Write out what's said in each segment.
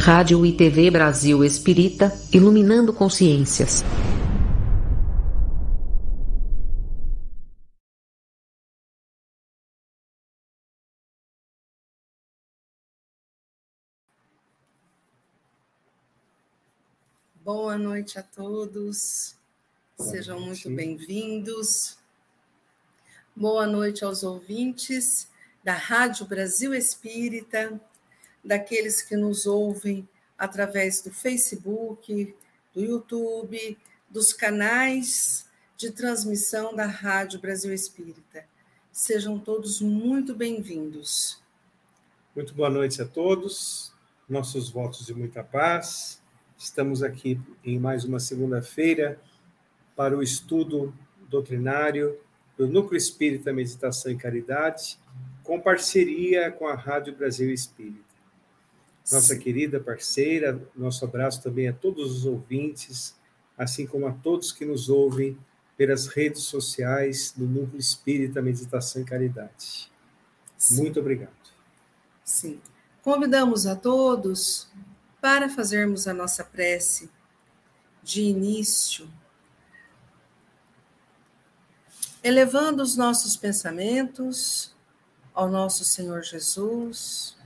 Rádio e TV Brasil Espírita, iluminando consciências. Boa noite a todos, sejam muito bem-vindos. Boa noite aos ouvintes da Rádio Brasil Espírita, daqueles que nos ouvem através do Facebook, do YouTube, dos canais de transmissão da Rádio Brasil Espírita. Sejam todos muito bem-vindos. Muito boa noite a todos, nossos votos de muita paz. Estamos aqui em mais uma segunda-feira para o estudo doutrinário do Núcleo Espírita Meditação e Caridade, com parceria com a Rádio Brasil Espírita nossa querida parceira. Nosso abraço também a todos os ouvintes, assim como a todos que nos ouvem pelas redes sociais do Núcleo Espírita Meditação e Caridade. Sim. Muito obrigado. Sim. Convidamos a todos para fazermos a nossa prece de início, elevando os nossos pensamentos ao nosso Senhor Jesus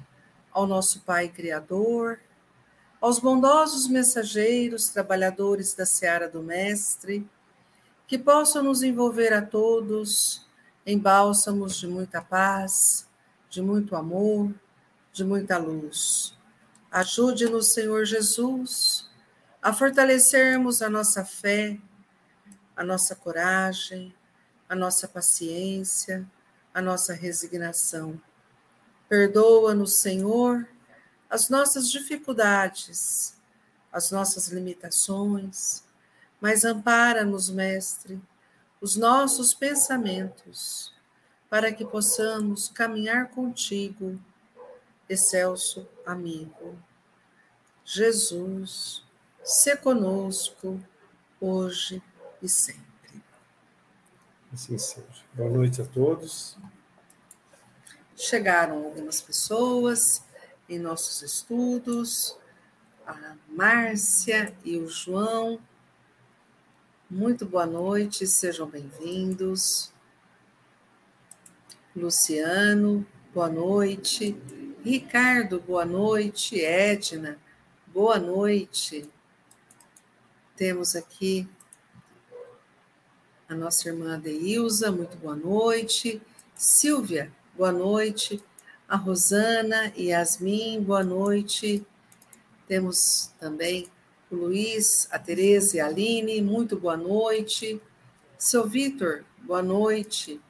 ao nosso Pai Criador, aos bondosos mensageiros, trabalhadores da seara do Mestre, que possam nos envolver a todos em bálsamos de muita paz, de muito amor, de muita luz. Ajude-nos, Senhor Jesus, a fortalecermos a nossa fé, a nossa coragem, a nossa paciência, a nossa resignação Perdoa-nos, Senhor, as nossas dificuldades, as nossas limitações, mas ampara-nos, Mestre, os nossos pensamentos, para que possamos caminhar contigo, excelso amigo. Jesus, se conosco, hoje e sempre. Assim seja. Boa noite a todos. Chegaram algumas pessoas em nossos estudos, a Márcia e o João. Muito boa noite, sejam bem-vindos. Luciano, boa noite. Ricardo, boa noite. Edna, boa noite. Temos aqui a nossa irmã Deilza, muito boa noite. Silvia, boa noite. A Rosana e Yasmin, boa noite. Temos também o Luiz, a Tereza e a Aline, muito boa noite. Seu Vitor, boa noite.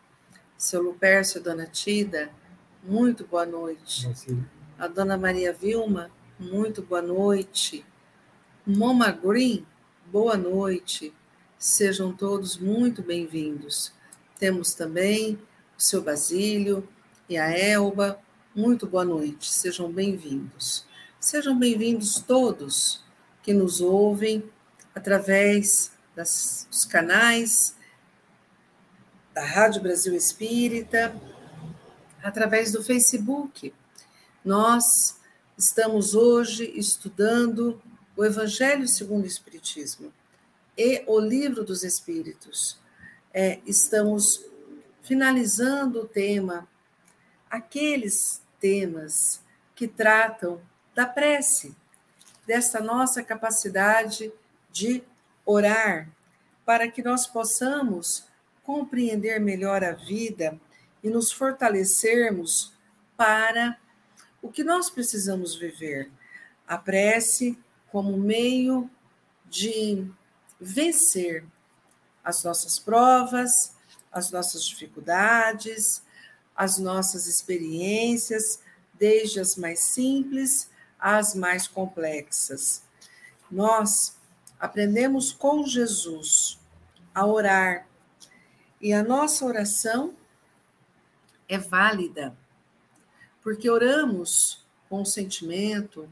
Seu Lupercio, Dona Tida, muito boa noite. A Dona Maria Vilma, muito boa noite. Moma Green, boa noite. Sejam todos muito bem-vindos. Temos também o seu Basílio, e a Elba. Muito boa noite, sejam bem-vindos. Sejam bem-vindos todos que nos ouvem através das, dos canais da Rádio Brasil Espírita, através do Facebook. Nós estamos hoje estudando o Evangelho segundo o Espiritismo e o Livro dos Espíritos. É, estamos finalizando o tema aqueles temas que tratam da prece, dessa nossa capacidade de orar, para que nós possamos compreender melhor a vida e nos fortalecermos para o que nós precisamos viver. A prece como meio de vencer as nossas provas, as nossas dificuldades, as nossas experiências, desde as mais simples às mais complexas. Nós aprendemos com Jesus a orar e a nossa oração é válida, porque oramos com o sentimento,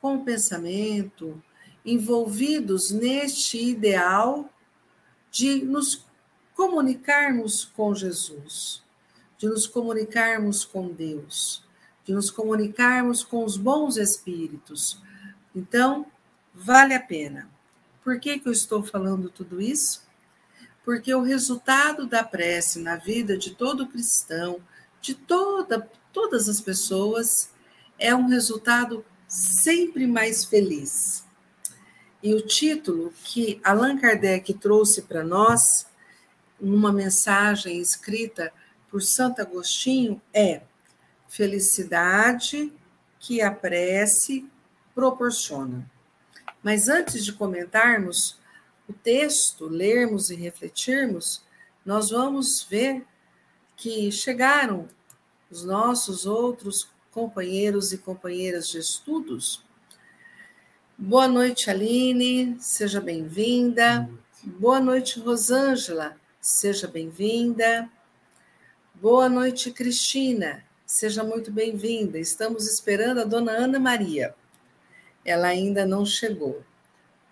com o pensamento, envolvidos neste ideal de nos comunicarmos com Jesus de nos comunicarmos com Deus, de nos comunicarmos com os bons espíritos, Então, vale a pena. Por que, que eu estou falando tudo isso? Porque o resultado da prece na vida de todo cristão, de toda, todas as pessoas, é um resultado sempre mais feliz. E o título que Allan Kardec trouxe para nós, numa mensagem escrita por Santo Agostinho, é Felicidade que a prece proporciona. Mas antes de comentarmos o texto, lermos e refletirmos, nós vamos ver que chegaram os nossos outros companheiros e companheiras de estudos. Boa noite, Aline, seja bem-vinda. Boa noite, Rosângela, seja bem-vinda. Boa noite, Cristina, seja muito bem-vinda. Estamos esperando a dona Ana Maria ela ainda não chegou.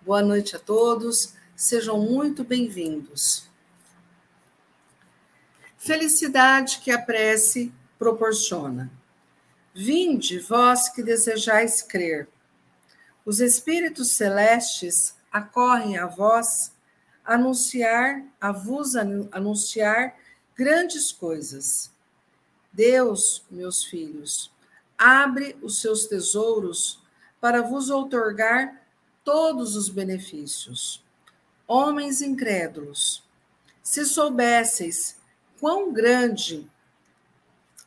Boa noite a todos, sejam muito bem-vindos. Felicidade que a prece proporciona. Vinde, vós que desejais crer. Os espíritos celestes acorrem a vós anunciar, a vos anunciar grandes coisas. Deus, meus filhos, abre os seus tesouros para vos outorgar todos os benefícios. Homens incrédulos, se soubesseis quão grande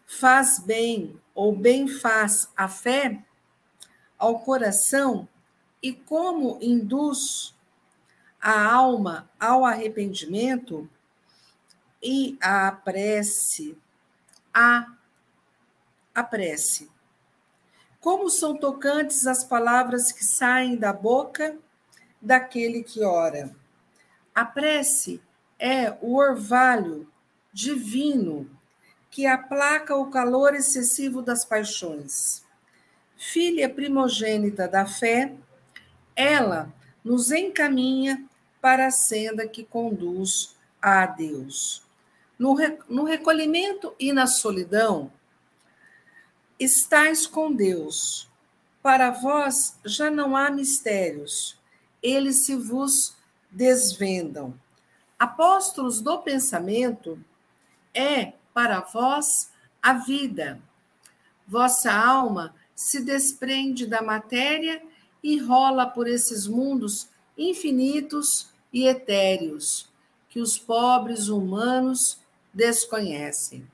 faz bem ou bem faz a fé ao coração e como induz a alma ao arrependimento e à prece, a, a prece. Como são tocantes as palavras que saem da boca daquele que ora. A prece é o orvalho divino que aplaca o calor excessivo das paixões. Filha primogênita da fé, ela nos encaminha para a senda que conduz a Deus. No, no recolhimento e na solidão, Estais com Deus. Para vós já não há mistérios, eles se vos desvendam. Apóstolos do pensamento é para vós a vida. Vossa alma se desprende da matéria e rola por esses mundos infinitos e etéreos que os pobres humanos desconhecem.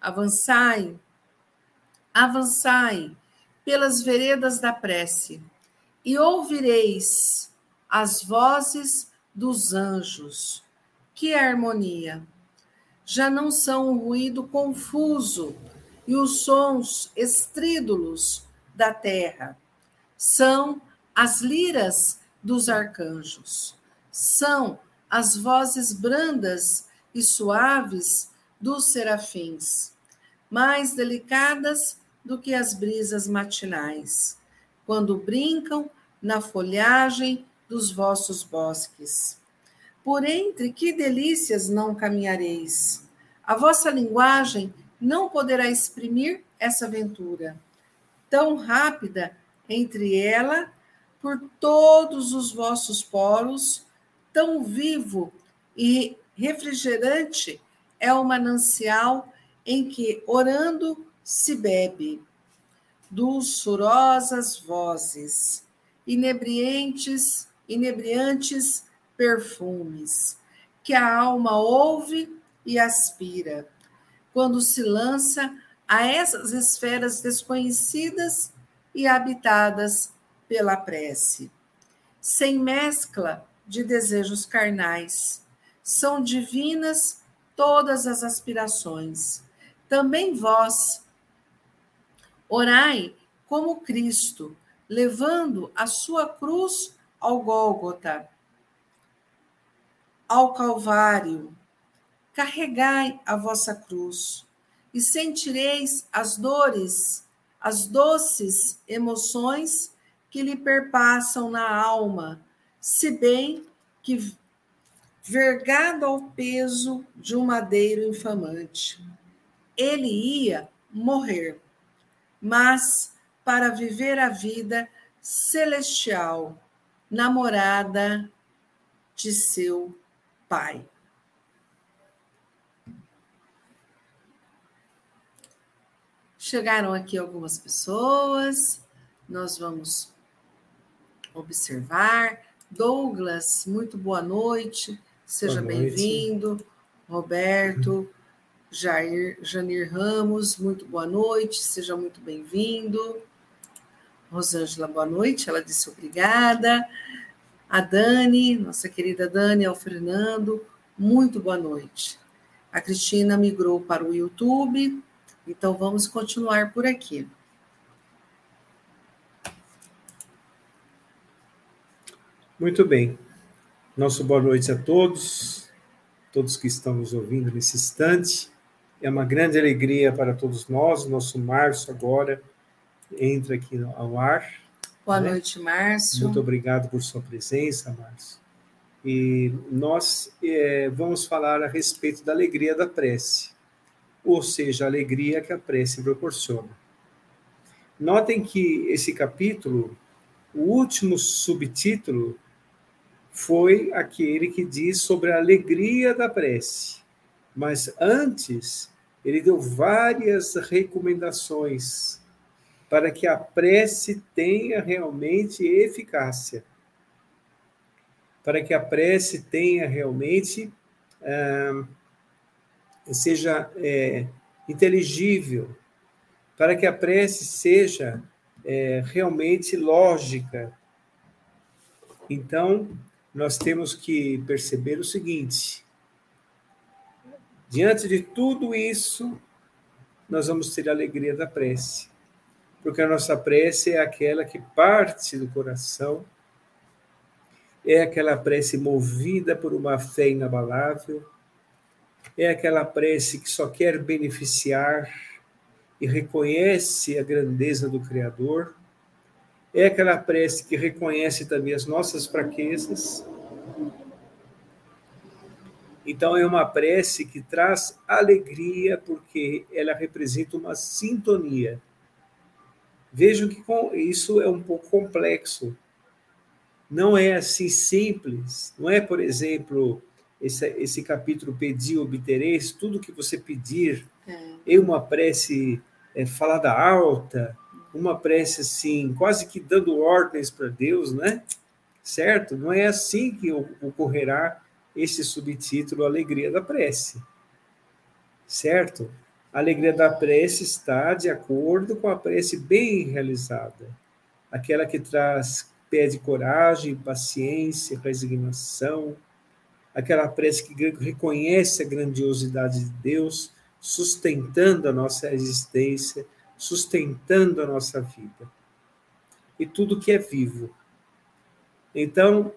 Avançai avançai pelas veredas da prece e ouvireis as vozes dos anjos. Que harmonia! Já não são um ruído confuso e os sons estrídulos da terra. São as liras dos arcanjos. São as vozes brandas e suaves dos serafins, mais delicadas do que as brisas matinais, quando brincam na folhagem dos vossos bosques. Por entre que delícias não caminhareis? A vossa linguagem não poderá exprimir essa aventura. Tão rápida entre ela, por todos os vossos poros, tão vivo e refrigerante é o manancial em que, orando, se bebe dulçurosas vozes, inebriantes, inebriantes perfumes, que a alma ouve e aspira, quando se lança a essas esferas desconhecidas e habitadas pela prece. Sem mescla de desejos carnais, são divinas todas as aspirações. Também vós, Orai como Cristo, levando a sua cruz ao Gólgota, ao Calvário. Carregai a vossa cruz e sentireis as dores, as doces emoções que lhe perpassam na alma, se bem que vergado ao peso de um madeiro infamante. Ele ia morrer mas para viver a vida celestial, namorada de seu pai. Chegaram aqui algumas pessoas, nós vamos observar. Douglas, muito boa noite, seja bem-vindo. Roberto, Jair, Janir Ramos, muito boa noite, seja muito bem-vindo. Rosângela, boa noite, ela disse obrigada. A Dani, nossa querida Dani, ao Fernando, muito boa noite. A Cristina migrou para o YouTube, então vamos continuar por aqui. Muito bem. Nosso boa noite a todos, todos que estão nos ouvindo nesse instante. É uma grande alegria para todos nós. Nosso Márcio agora entra aqui ao ar. Boa né? noite, Márcio. Muito obrigado por sua presença, Márcio. E nós é, vamos falar a respeito da alegria da prece ou seja, a alegria que a prece proporciona. Notem que esse capítulo, o último subtítulo, foi aquele que diz sobre a alegria da prece. Mas antes, ele deu várias recomendações para que a prece tenha realmente eficácia, para que a prece tenha realmente. Ah, seja é, inteligível, para que a prece seja é, realmente lógica. Então, nós temos que perceber o seguinte: diante de tudo isso, nós vamos ter a alegria da prece, porque a nossa prece é aquela que parte do coração, é aquela prece movida por uma fé inabalável é aquela prece que só quer beneficiar e reconhece a grandeza do Criador, é aquela prece que reconhece também as nossas fraquezas. Então, é uma prece que traz alegria, porque ela representa uma sintonia. Vejam que isso é um pouco complexo. Não é assim simples. Não é, por exemplo, esse, esse capítulo pedir, obtereis, tudo que você pedir, é. em uma prece é, falada alta, uma prece assim, quase que dando ordens para Deus, né? Certo? Não é assim que ocorrerá esse subtítulo Alegria da Prece. Certo? A alegria da prece está de acordo com a prece bem realizada, aquela que traz pede coragem, paciência, resignação, aquela prece que reconhece a grandiosidade de Deus, sustentando a nossa existência, sustentando a nossa vida. E tudo que é vivo. Então,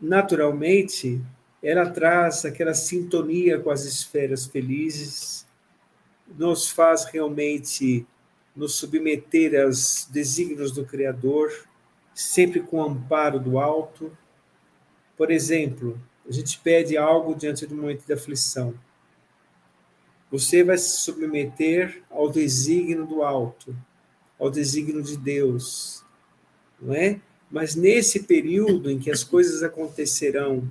naturalmente, ela traz aquela sintonia com as esferas felizes, nos faz realmente nos submeter aos desígnios do Criador, sempre com o amparo do alto. Por exemplo, a gente pede algo diante do momento de aflição. Você vai se submeter ao desígnio do alto, ao desígnio de Deus, não é? Mas nesse período em que as coisas acontecerão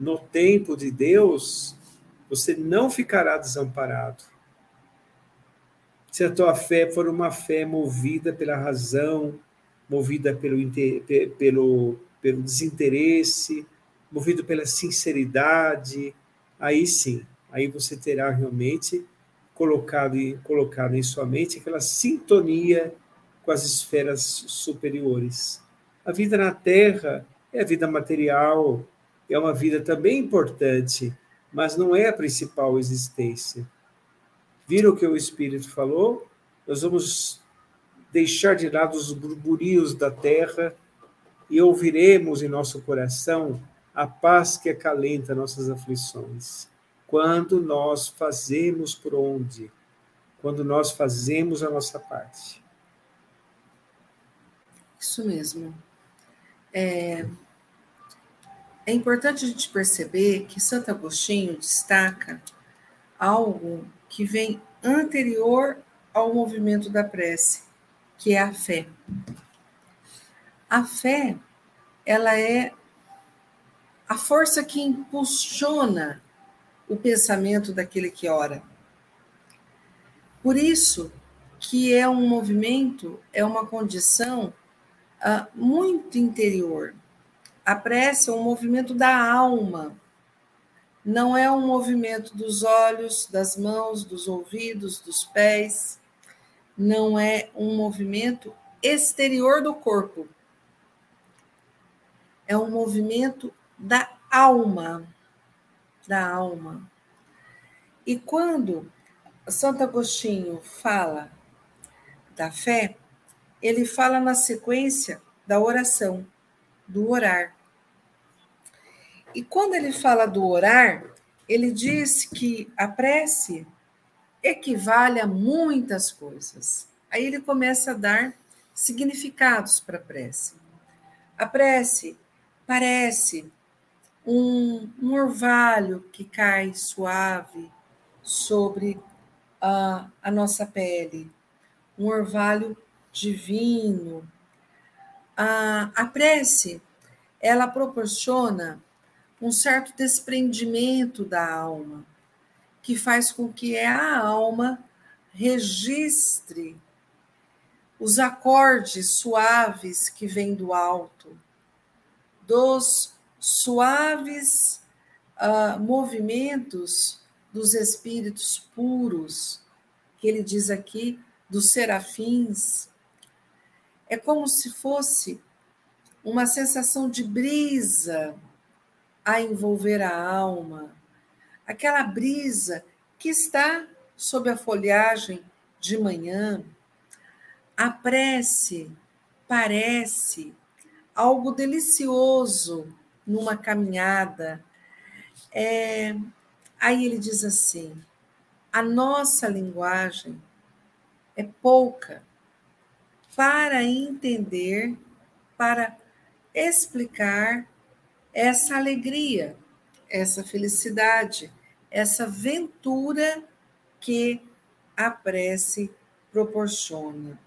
no tempo de Deus, você não ficará desamparado. Se a tua fé for uma fé movida pela razão, movida pelo, pelo, pelo desinteresse, movido pela sinceridade, aí sim, aí você terá realmente colocado, colocado em sua mente aquela sintonia com as esferas superiores. A vida na Terra é a vida material, é uma vida também importante, mas não é a principal existência. Viram o que o Espírito falou? Nós vamos deixar de lado os burburios da terra e ouviremos em nosso coração a paz que acalenta nossas aflições. Quando nós fazemos por onde? Quando nós fazemos a nossa parte. Isso mesmo. É, é importante a gente perceber que Santo Agostinho destaca algo que vem anterior ao movimento da prece, que é a fé. A fé, ela é a força que impulsiona o pensamento daquele que ora. Por isso que é um movimento, é uma condição uh, muito interior. A prece é um movimento da alma, não é um movimento dos olhos, das mãos, dos ouvidos, dos pés, não é um movimento exterior do corpo. É um movimento da alma, da alma. E quando Santo Agostinho fala da fé, ele fala na sequência da oração, do orar. E quando ele fala do orar, ele diz que a prece equivale a muitas coisas. Aí ele começa a dar significados para a prece. A prece parece um, um orvalho que cai suave sobre a, a nossa pele, um orvalho divino. A, a prece, ela proporciona um certo desprendimento da alma, que faz com que a alma registre os acordes suaves que vêm do alto, dos suaves uh, movimentos dos espíritos puros, que ele diz aqui, dos serafins. É como se fosse uma sensação de brisa a envolver a alma, aquela brisa que está sob a folhagem de manhã. A prece parece algo delicioso numa caminhada. É, aí ele diz assim: a nossa linguagem é pouca para entender, para explicar essa alegria, essa felicidade, essa ventura que a prece proporciona.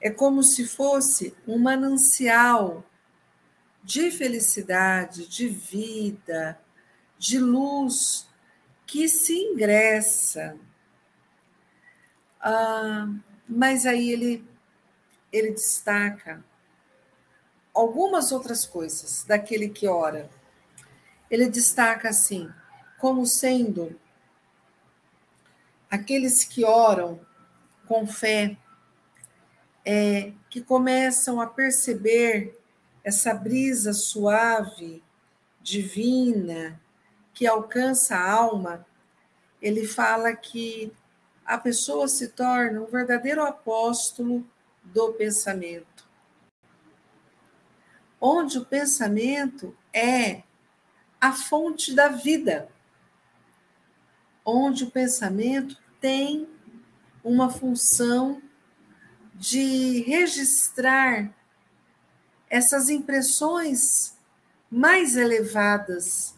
É como se fosse um manancial de felicidade, de vida, de luz que se ingressa. Ah, mas aí ele, ele destaca algumas outras coisas daquele que ora. Ele destaca assim, como sendo aqueles que oram com fé, é, que começam a perceber essa brisa suave, divina, que alcança a alma, ele fala que a pessoa se torna um verdadeiro apóstolo do pensamento. Onde o pensamento é a fonte da vida. Onde o pensamento tem uma função de registrar essas impressões mais elevadas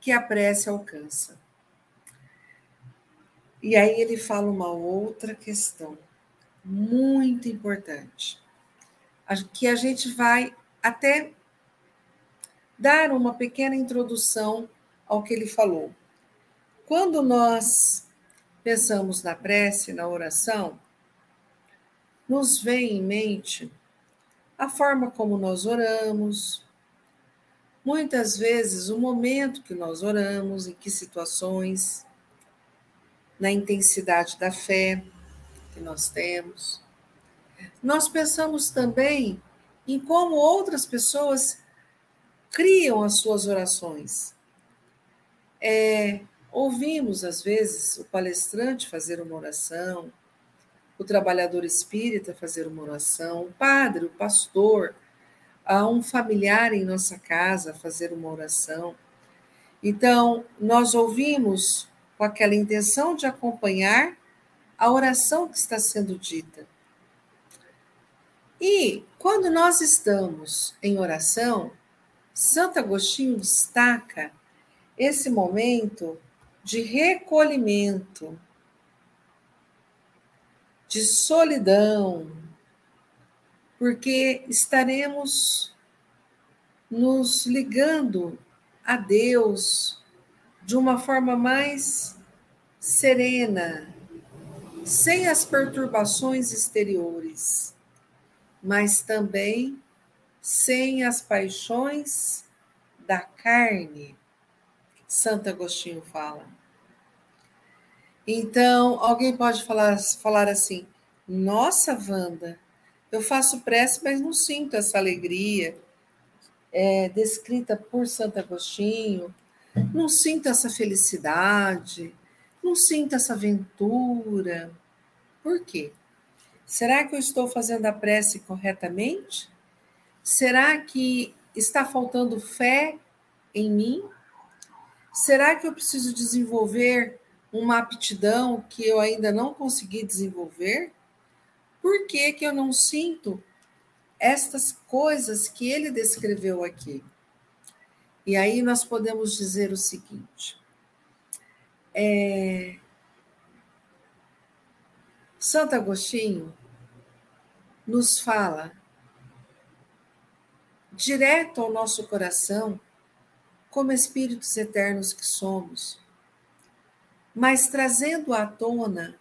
que a prece alcança. E aí ele fala uma outra questão muito importante, que a gente vai até dar uma pequena introdução ao que ele falou. Quando nós pensamos na prece, na oração, nos vem em mente a forma como nós oramos, muitas vezes o momento que nós oramos, em que situações, na intensidade da fé que nós temos. Nós pensamos também em como outras pessoas criam as suas orações. É, ouvimos, às vezes, o palestrante fazer uma oração, o trabalhador espírita fazer uma oração, o padre, o pastor, a um familiar em nossa casa fazer uma oração. Então, nós ouvimos com aquela intenção de acompanhar a oração que está sendo dita. E quando nós estamos em oração, Santo Agostinho destaca esse momento de recolhimento, de solidão, porque estaremos nos ligando a Deus de uma forma mais serena, sem as perturbações exteriores, mas também sem as paixões da carne. Santo Agostinho fala. Então, alguém pode falar, falar assim: nossa, Wanda, eu faço prece, mas não sinto essa alegria é, descrita por Santo Agostinho, não sinto essa felicidade, não sinto essa aventura. Por quê? Será que eu estou fazendo a prece corretamente? Será que está faltando fé em mim? Será que eu preciso desenvolver uma aptidão que eu ainda não consegui desenvolver? Por que, que eu não sinto estas coisas que ele descreveu aqui? E aí nós podemos dizer o seguinte: é, Santo Agostinho nos fala direto ao nosso coração, como espíritos eternos que somos, mas trazendo à tona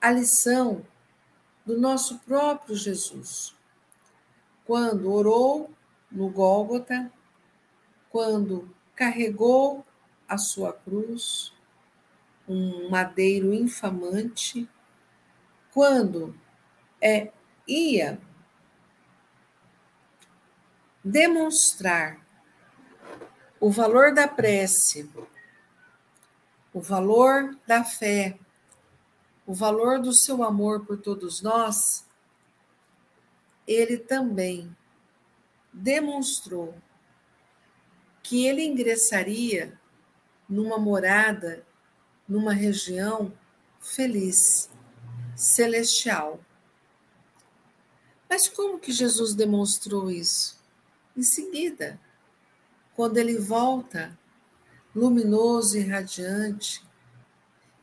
a lição do nosso próprio Jesus, quando orou no Gólgota, quando carregou a sua cruz, um madeiro infamante, quando é, ia demonstrar o valor da prece, o valor da fé, o valor do seu amor por todos nós, ele também demonstrou que ele ingressaria numa morada, numa região feliz, celestial. Mas como que Jesus demonstrou isso? Em seguida, quando ele volta luminoso e radiante,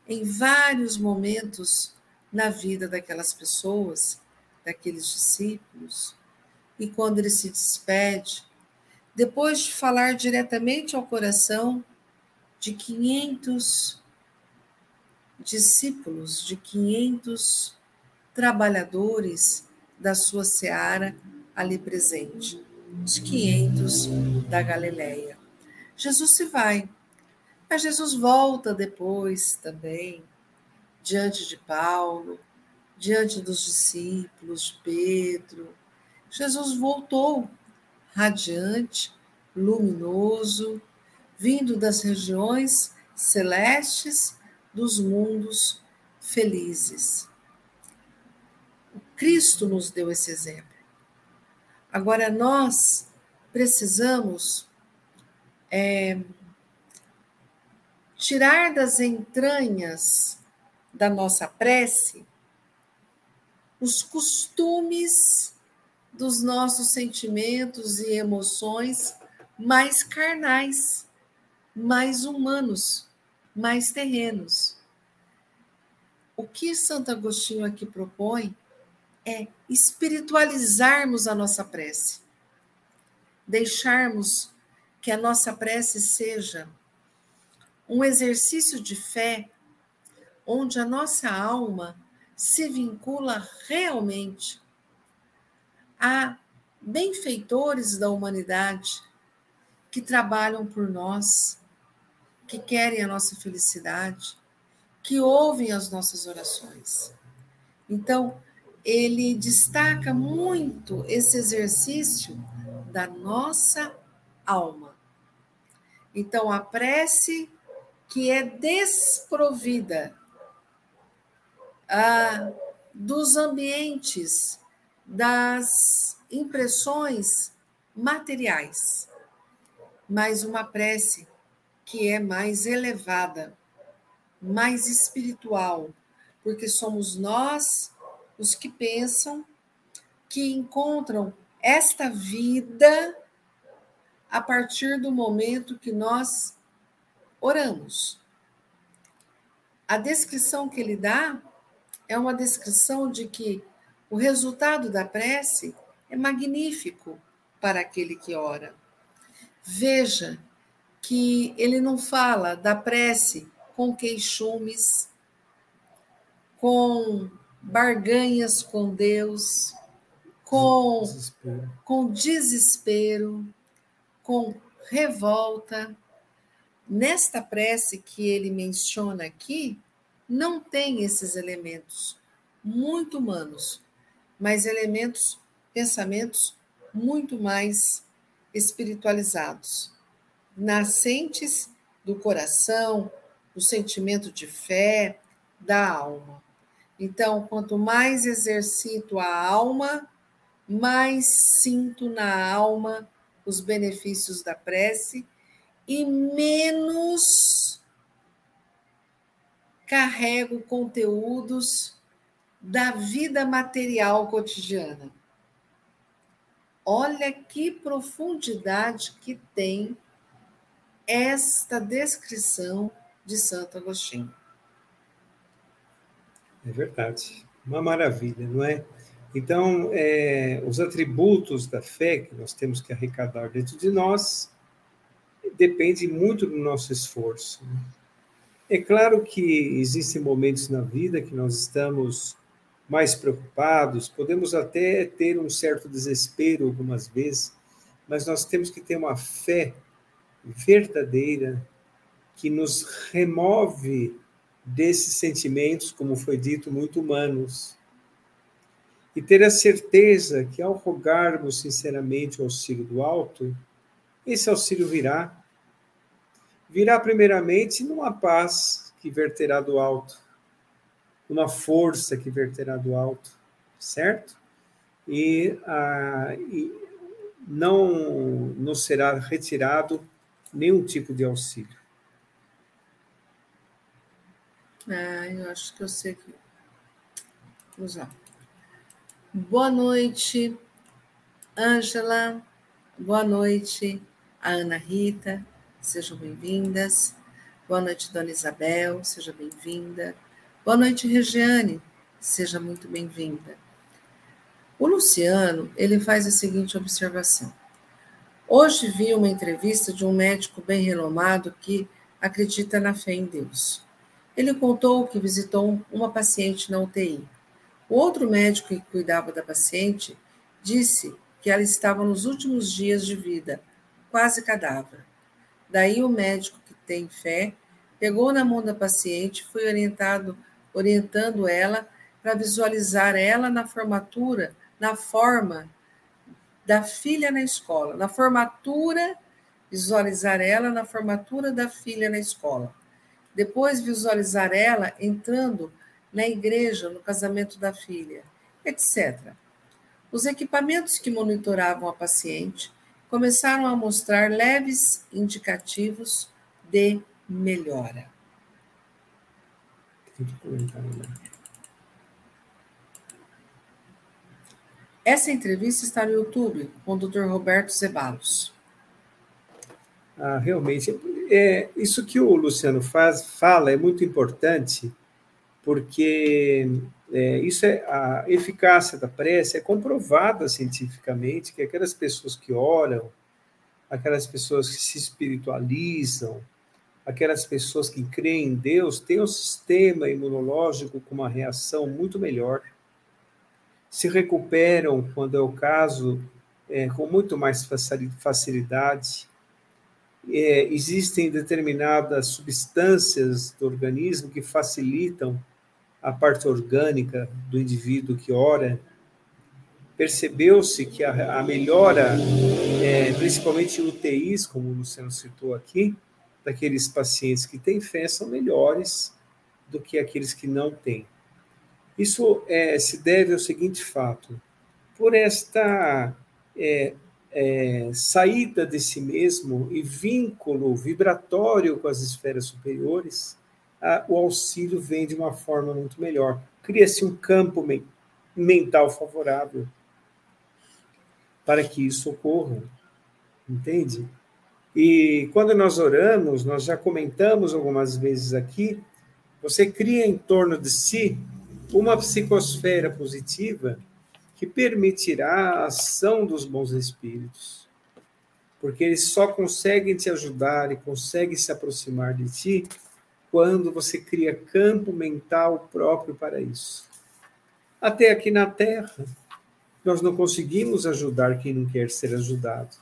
em vários momentos na vida daquelas pessoas, daqueles discípulos, e quando ele se despede, depois de falar diretamente ao coração de 500 discípulos, de 500 trabalhadores da sua seara ali presente, os 500 da Galileia. Jesus se vai, mas Jesus volta depois também, diante de Paulo, diante dos discípulos, de Pedro. Jesus voltou radiante, luminoso, vindo das regiões celestes dos mundos felizes. O Cristo nos deu esse exemplo. Agora, nós precisamos é, tirar das entranhas da nossa prece os costumes dos nossos sentimentos e emoções mais carnais, mais humanos, mais terrenos. O que Santo Agostinho aqui propõe é espiritualizarmos a nossa prece, deixarmos que a nossa prece seja um exercício de fé onde a nossa alma se vincula realmente a benfeitores da humanidade que trabalham por nós, que querem a nossa felicidade, que ouvem as nossas orações. Então, ele destaca muito esse exercício da nossa alma. Então, a prece que é desprovida ah, dos ambientes, das impressões materiais, mas uma prece que é mais elevada, mais espiritual, porque somos nós os que pensam, que encontram esta vida a partir do momento que nós oramos. A descrição que ele dá é uma descrição de que o resultado da prece é magnífico para aquele que ora. Veja que ele não fala da prece com queixumes, com barganhas com Deus, com desespero. com desespero, com revolta. Nesta prece que ele menciona aqui, não tem esses elementos muito humanos, mas elementos, pensamentos muito mais espiritualizados, nascentes do coração, do sentimento de fé, da alma. Então, quanto mais exercito a alma, mais sinto na alma os benefícios da prece e menos carrego conteúdos da vida material cotidiana. Olha que profundidade que tem esta descrição de Santo Agostinho. É verdade. Uma maravilha, não é? Então, é, os atributos da fé que nós temos que arrecadar dentro de nós depende muito do nosso esforço. Né? É claro que existem momentos na vida que nós estamos mais preocupados, podemos até ter um certo desespero algumas vezes, mas nós temos que ter uma fé verdadeira que nos remove desses sentimentos, como foi dito, muito humanos. E ter a certeza que ao rogarmos sinceramente o auxílio do alto, esse auxílio virá. Virá primeiramente numa paz que verterá do alto uma força que verterá do alto, certo? E, ah, e não nos será retirado nenhum tipo de auxílio. Ah, eu acho que eu sei que. Vamos lá. Boa noite, Ângela. Boa noite, a Ana Rita. Sejam bem-vindas. Boa noite, Dona Isabel. Seja bem-vinda. Boa noite, Regiane. Seja muito bem-vinda. O Luciano, ele faz a seguinte observação. Hoje vi uma entrevista de um médico bem renomado que acredita na fé em Deus. Ele contou que visitou uma paciente na UTI. O outro médico que cuidava da paciente disse que ela estava nos últimos dias de vida, quase cadáver. Daí o médico que tem fé pegou na mão da paciente, foi orientado orientando ela para visualizar ela na formatura, na forma da filha na escola, na formatura, visualizar ela na formatura da filha na escola. Depois visualizar ela entrando na igreja no casamento da filha, etc. Os equipamentos que monitoravam a paciente começaram a mostrar leves indicativos de melhora. Essa entrevista está no YouTube com o Dr. Roberto Zebalos. Ah, realmente, é, isso que o Luciano faz, fala é muito importante, porque é, isso é a eficácia da prece é comprovada cientificamente que aquelas pessoas que oram, aquelas pessoas que se espiritualizam, aquelas pessoas que creem em Deus têm um sistema imunológico com uma reação muito melhor, se recuperam, quando é o caso, é, com muito mais facilidade. É, existem determinadas substâncias do organismo que facilitam a parte orgânica do indivíduo que ora. Percebeu-se que a, a melhora, é, principalmente UTIs, como o Luciano citou aqui, daqueles pacientes que têm fé são melhores do que aqueles que não têm. Isso é, se deve ao seguinte fato: por esta é, é, saída de si mesmo e vínculo vibratório com as esferas superiores, o auxílio vem de uma forma muito melhor. Cria-se um campo me mental favorável para que isso ocorra. Entende? E quando nós oramos, nós já comentamos algumas vezes aqui, você cria em torno de si uma psicosfera positiva que permitirá a ação dos bons espíritos. Porque eles só conseguem te ajudar e conseguem se aproximar de ti quando você cria campo mental próprio para isso. Até aqui na Terra, nós não conseguimos ajudar quem não quer ser ajudado.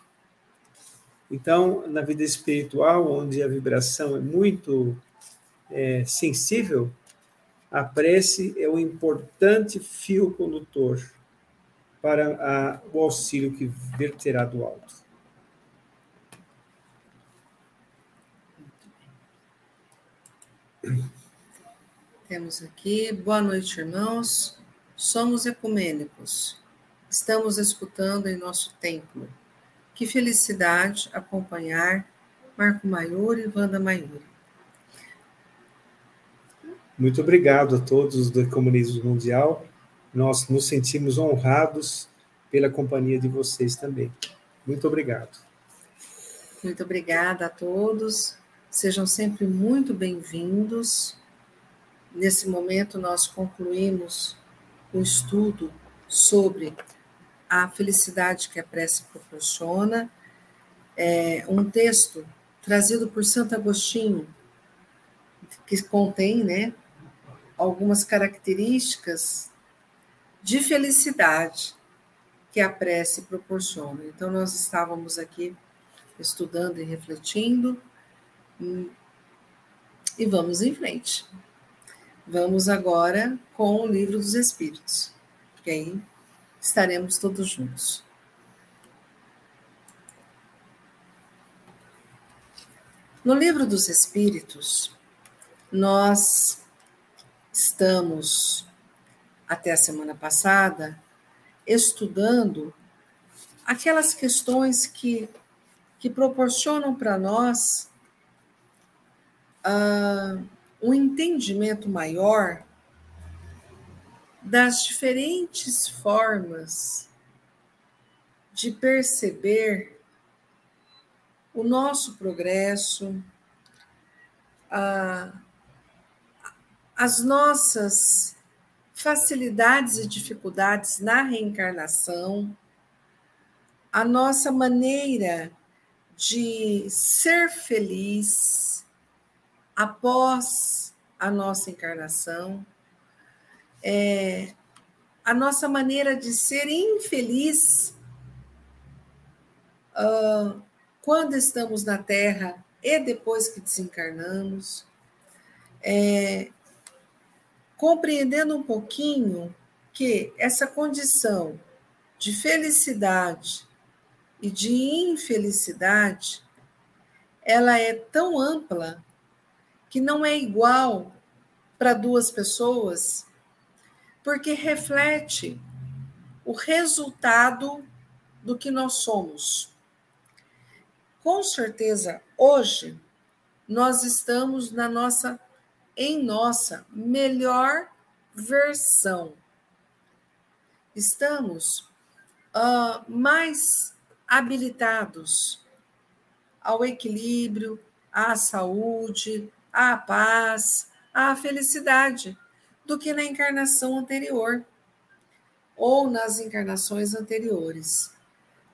Então, na vida espiritual, onde a vibração é muito é, sensível, a prece é um importante fio condutor para a, o auxílio que verterá do alto. Temos aqui, boa noite, irmãos. Somos ecumênicos. Estamos escutando em nosso templo. Que felicidade acompanhar Marco Maior e Wanda Maior. Muito obrigado a todos do Ecumenismo Mundial. Nós nos sentimos honrados pela companhia de vocês também. Muito obrigado. Muito obrigada a todos. Sejam sempre muito bem-vindos. Nesse momento, nós concluímos o estudo sobre a felicidade que a prece proporciona. É um texto trazido por Santo Agostinho, que contém né, algumas características de felicidade que a prece proporciona. Então, nós estávamos aqui estudando e refletindo, hum, e vamos em frente. Vamos agora com o livro dos Espíritos, porque aí estaremos todos juntos. No livro dos Espíritos, nós estamos, até a semana passada, estudando aquelas questões que, que proporcionam para nós uh, um entendimento maior das diferentes formas de perceber o nosso progresso, a, as nossas facilidades e dificuldades na reencarnação, a nossa maneira de ser feliz, após a nossa encarnação, é, a nossa maneira de ser infeliz uh, quando estamos na Terra e depois que desencarnamos, é, compreendendo um pouquinho que essa condição de felicidade e de infelicidade ela é tão ampla que não é igual para duas pessoas, porque reflete o resultado do que nós somos. Com certeza, hoje, nós estamos na nossa em nossa melhor versão. Estamos uh, mais habilitados ao equilíbrio, à saúde, à paz, à felicidade do que na encarnação anterior ou nas encarnações anteriores.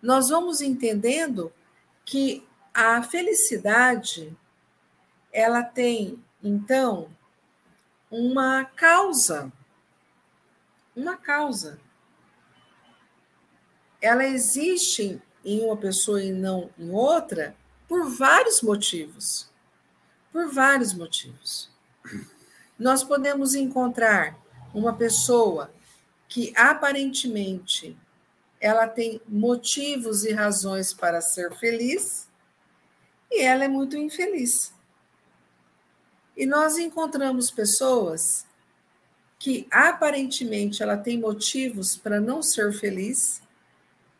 Nós vamos entendendo que a felicidade ela tem então uma causa. Uma causa. Ela existe em uma pessoa e não em outra por vários motivos por vários motivos. Nós podemos encontrar uma pessoa que aparentemente ela tem motivos e razões para ser feliz e ela é muito infeliz. E nós encontramos pessoas que aparentemente ela tem motivos para não ser feliz,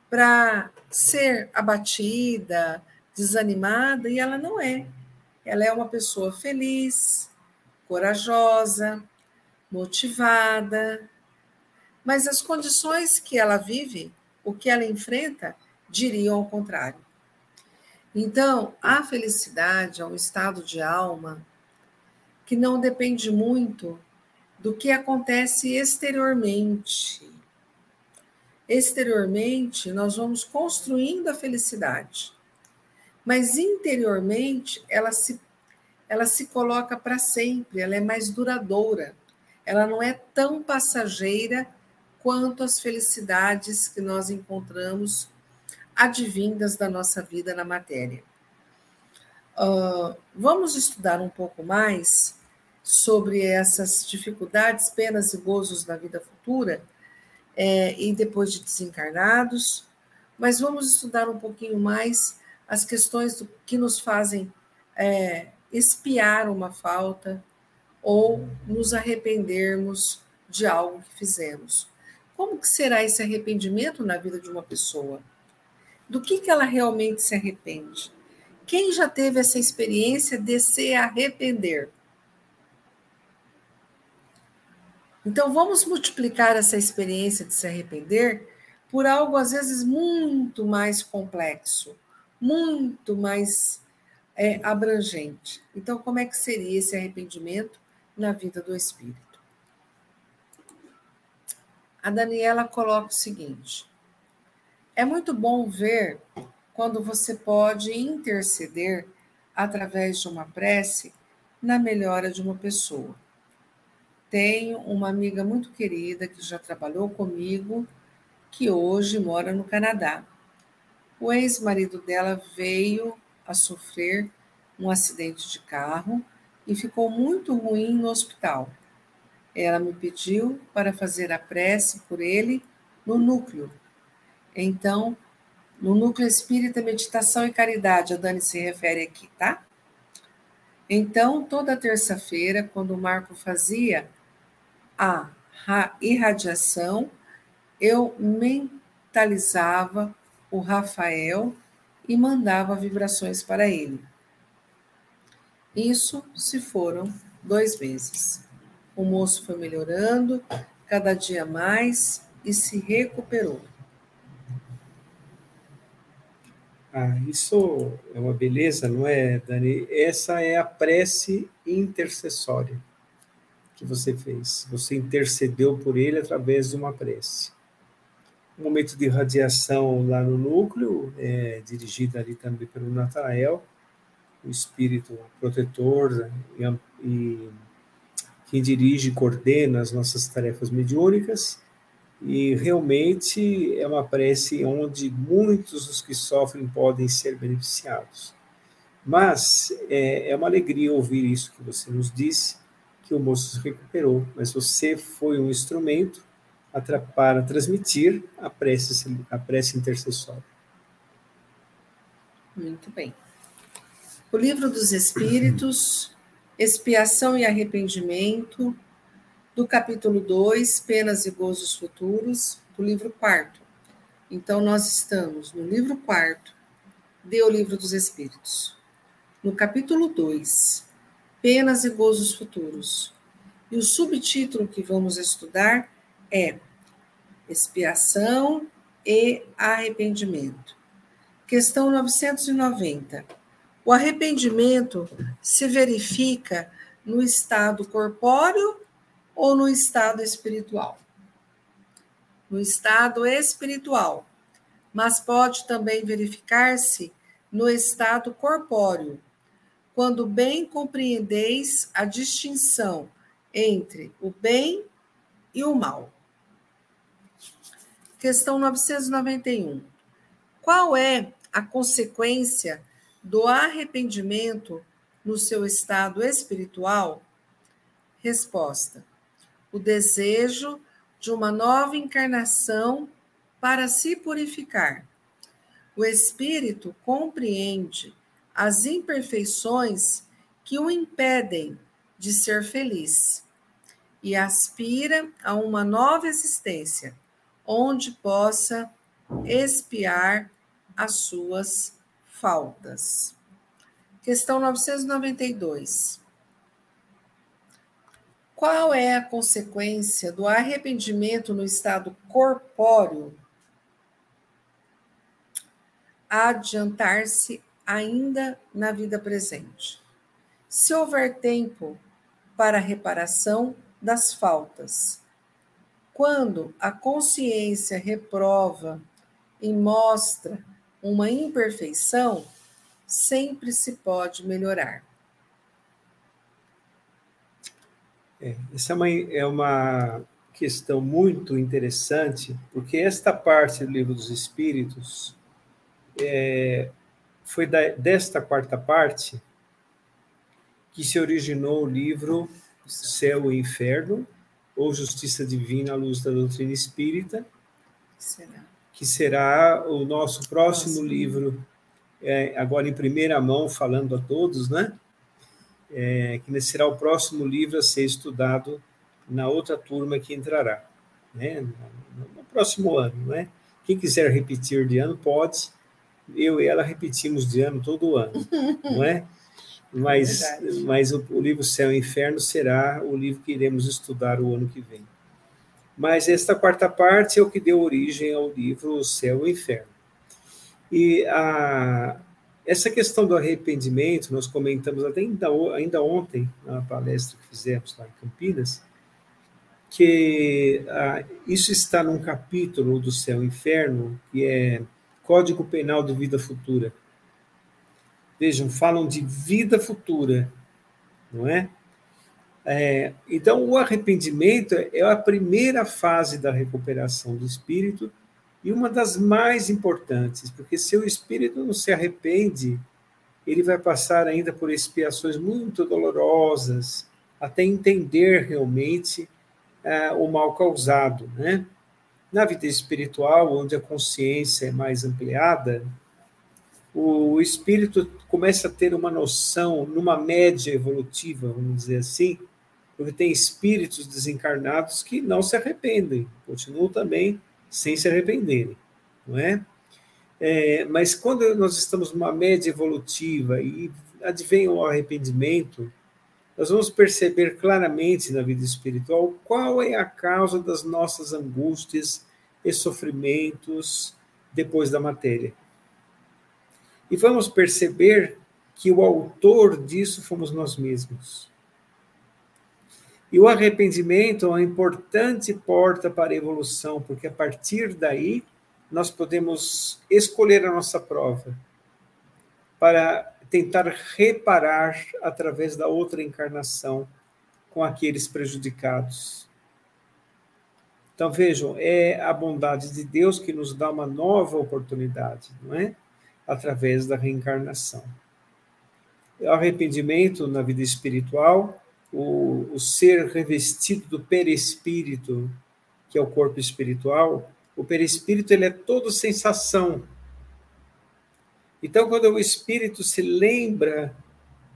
para ser abatida, desanimada e ela não é. Ela é uma pessoa feliz, corajosa, motivada, mas as condições que ela vive, o que ela enfrenta, diriam ao contrário. Então, a felicidade é um estado de alma que não depende muito do que acontece exteriormente. Exteriormente, nós vamos construindo a felicidade, mas interiormente ela se, ela se coloca para sempre, ela é mais duradoura, ela não é tão passageira quanto as felicidades que nós encontramos advindas da nossa vida na matéria. Uh, vamos estudar um pouco mais sobre essas dificuldades, penas e gozos da vida futura é, e depois de desencarnados, mas vamos estudar um pouquinho mais as questões do, que nos fazem é, espiar uma falta ou nos arrependermos de algo que fizemos. Como que será esse arrependimento na vida de uma pessoa? Do que, que ela realmente se arrepende? Quem já teve essa experiência de se arrepender? Então, vamos multiplicar essa experiência de se arrepender por algo, às vezes, muito mais complexo, muito mais é, abrangente. Então, como é que seria esse arrependimento na vida do espírito? A Daniela coloca o seguinte: é muito bom ver quando você pode interceder através de uma prece na melhora de uma pessoa. Tenho uma amiga muito querida que já trabalhou comigo, que hoje mora no Canadá. O ex-marido dela veio a sofrer um acidente de carro e ficou muito ruim no hospital. Ela me pediu para fazer a prece por ele no núcleo. Então, no núcleo espírita, meditação e caridade, a Dani se refere aqui, tá? Então, toda terça-feira, quando o Marco fazia a irradiação, eu mentalizava o Rafael e mandava vibrações para ele. Isso se foram dois meses. O moço foi melhorando cada dia mais e se recuperou. Ah, isso é uma beleza, não é, Dani? Essa é a prece intercessória que você fez. Você intercedeu por ele através de uma prece. Um momento de radiação lá no núcleo, é, dirigido ali também pelo Natanael, o espírito protetor e, e quem dirige e coordena as nossas tarefas mediúnicas. E realmente é uma prece onde muitos dos que sofrem podem ser beneficiados. Mas é, é uma alegria ouvir isso que você nos disse, que o moço se recuperou, mas você foi um instrumento para transmitir a prece, a prece intercessória. Muito bem. O livro dos Espíritos, Expiação e Arrependimento, do capítulo 2, Penas e Gozos Futuros, do livro 4. Então, nós estamos no livro 4 de O Livro dos Espíritos. No capítulo 2, penas e gozos futuros. E o subtítulo que vamos estudar é Expiação e Arrependimento. Questão 990. O arrependimento se verifica no estado corpóreo ou no estado espiritual? No estado espiritual, mas pode também verificar-se no estado corpóreo, quando bem compreendeis a distinção entre o bem e o mal. Questão 991. Qual é a consequência do arrependimento no seu estado espiritual? Resposta: o desejo de uma nova encarnação para se purificar. O espírito compreende as imperfeições que o impedem de ser feliz e aspira a uma nova existência onde possa expiar as suas faltas. Questão 992. Qual é a consequência do arrependimento no estado corpóreo? Adiantar-se ainda na vida presente. Se houver tempo para reparação das faltas, Quando a consciência reprova e mostra uma imperfeição, sempre se pode melhorar. É, essa é uma, é uma questão muito interessante, porque esta parte do livro dos Espíritos é, foi da, desta quarta parte que se originou o livro Céu e Inferno, ou Justiça Divina à Luz da Doutrina Espírita, será? que será o nosso próximo Nossa. livro, é, agora em primeira mão, falando a todos, né? É, que será o próximo livro a ser estudado na outra turma que entrará, né? no, próximo ano, né? Quem quiser repetir de ano pode, eu e ela repetimos de ano todo ano, não é? Mas, é mas o, o, livro Céu e Inferno será o livro que iremos estudar o ano que vem. Mas esta quarta parte é o que deu origem ao livro Céu e Inferno. E a, essa questão do arrependimento, nós comentamos até ainda, ainda ontem, na palestra que fizemos lá em Campinas, que ah, isso está num capítulo do Céu e Inferno, que é Código Penal de Vida Futura. Vejam, falam de vida futura, não é? é? Então, o arrependimento é a primeira fase da recuperação do espírito e uma das mais importantes, porque se o espírito não se arrepende, ele vai passar ainda por expiações muito dolorosas, até entender realmente é, o mal causado, né? Na vida espiritual, onde a consciência é mais ampliada, o espírito começa a ter uma noção, numa média evolutiva, vamos dizer assim, porque tem espíritos desencarnados que não se arrependem, continuam também sem se arrependerem, não é? é mas quando nós estamos numa média evolutiva e advém o arrependimento, nós vamos perceber claramente na vida espiritual qual é a causa das nossas angústias e sofrimentos depois da matéria. E vamos perceber que o autor disso fomos nós mesmos. E o arrependimento é uma importante porta para a evolução, porque a partir daí nós podemos escolher a nossa prova para tentar reparar através da outra encarnação com aqueles prejudicados. Então vejam, é a bondade de Deus que nos dá uma nova oportunidade, não é? Através da reencarnação. O arrependimento na vida espiritual, o, o ser revestido do perispírito, que é o corpo espiritual, o perispírito ele é todo sensação. Então, quando o espírito se lembra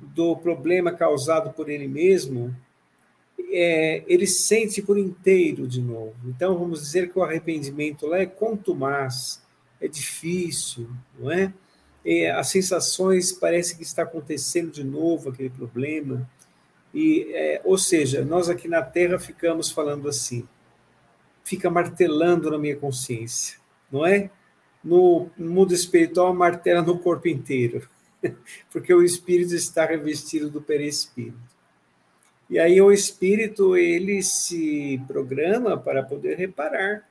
do problema causado por ele mesmo, é, ele sente por inteiro de novo. Então, vamos dizer que o arrependimento lá é contumaz, é difícil, não é? é? As sensações parece que está acontecendo de novo aquele problema. E, é, ou seja, nós aqui na Terra ficamos falando assim, fica martelando na minha consciência, não é? No mundo espiritual, martela no corpo inteiro, porque o espírito está revestido do perispírito. E aí o espírito ele se programa para poder reparar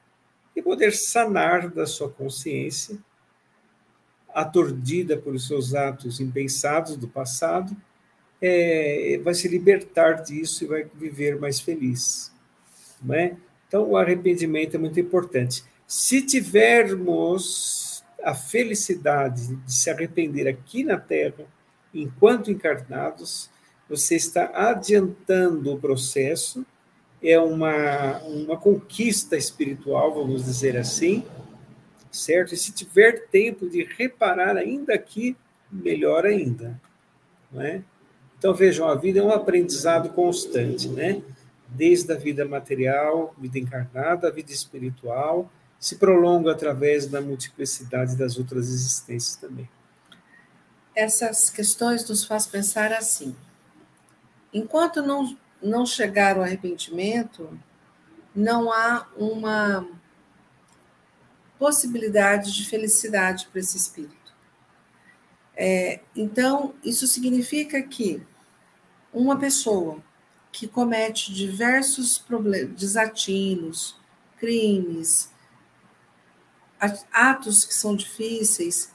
e poder sanar da sua consciência, aturdida por seus atos impensados do passado, é, vai se libertar disso e vai viver mais feliz. Não é? Então, o arrependimento é muito importante. Se tivermos a felicidade de se arrepender aqui na Terra, enquanto encarnados, você está adiantando o processo é uma, uma conquista espiritual, vamos dizer assim, certo? E se tiver tempo de reparar ainda aqui, melhor ainda, não é? Então vejam, a vida é um aprendizado constante, né? Desde a vida material, vida encarnada, a vida espiritual, se prolonga através da multiplicidade das outras existências também. Essas questões nos faz pensar assim: enquanto não não chegar ao arrependimento, não há uma possibilidade de felicidade para esse espírito. É, então, isso significa que uma pessoa que comete diversos desatinos, crimes, atos que são difíceis,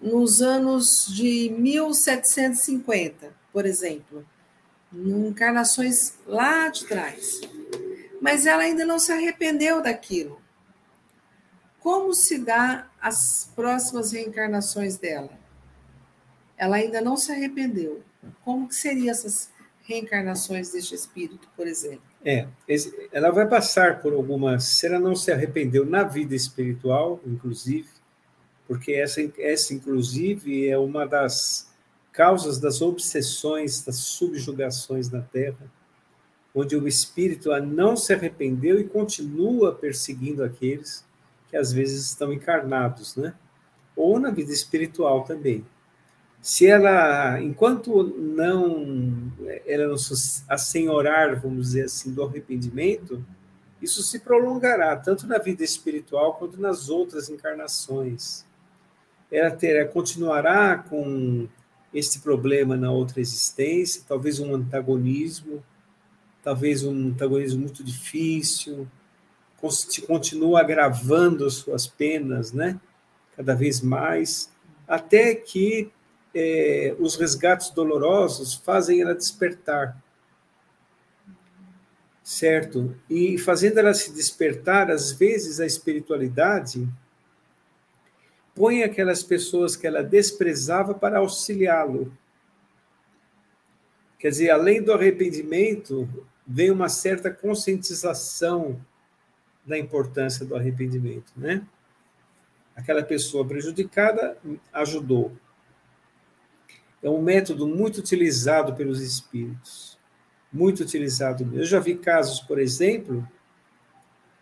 nos anos de 1750, por exemplo, encarnações lá de trás. Mas ela ainda não se arrependeu daquilo. Como se dá as próximas reencarnações dela? Ela ainda não se arrependeu. Como que seriam essas reencarnações deste espírito, por exemplo? É, ela vai passar por algumas. Se ela não se arrependeu na vida espiritual, inclusive, porque essa, essa inclusive, é uma das causas das obsessões, das subjugações na Terra, onde o espírito não se arrependeu e continua perseguindo aqueles que às vezes estão encarnados, né? Ou na vida espiritual também. Se ela, enquanto não ela não se assenhorar, vamos dizer assim, do arrependimento, isso se prolongará tanto na vida espiritual quanto nas outras encarnações ela terá, continuará com este problema na outra existência, talvez um antagonismo, talvez um antagonismo muito difícil, continua agravando suas penas, né? Cada vez mais, até que é, os resgates dolorosos fazem ela despertar, certo? E fazendo ela se despertar, às vezes a espiritualidade põe aquelas pessoas que ela desprezava para auxiliá-lo. Quer dizer, além do arrependimento, vem uma certa conscientização da importância do arrependimento, né? Aquela pessoa prejudicada ajudou. É um método muito utilizado pelos espíritos, muito utilizado. Eu já vi casos, por exemplo,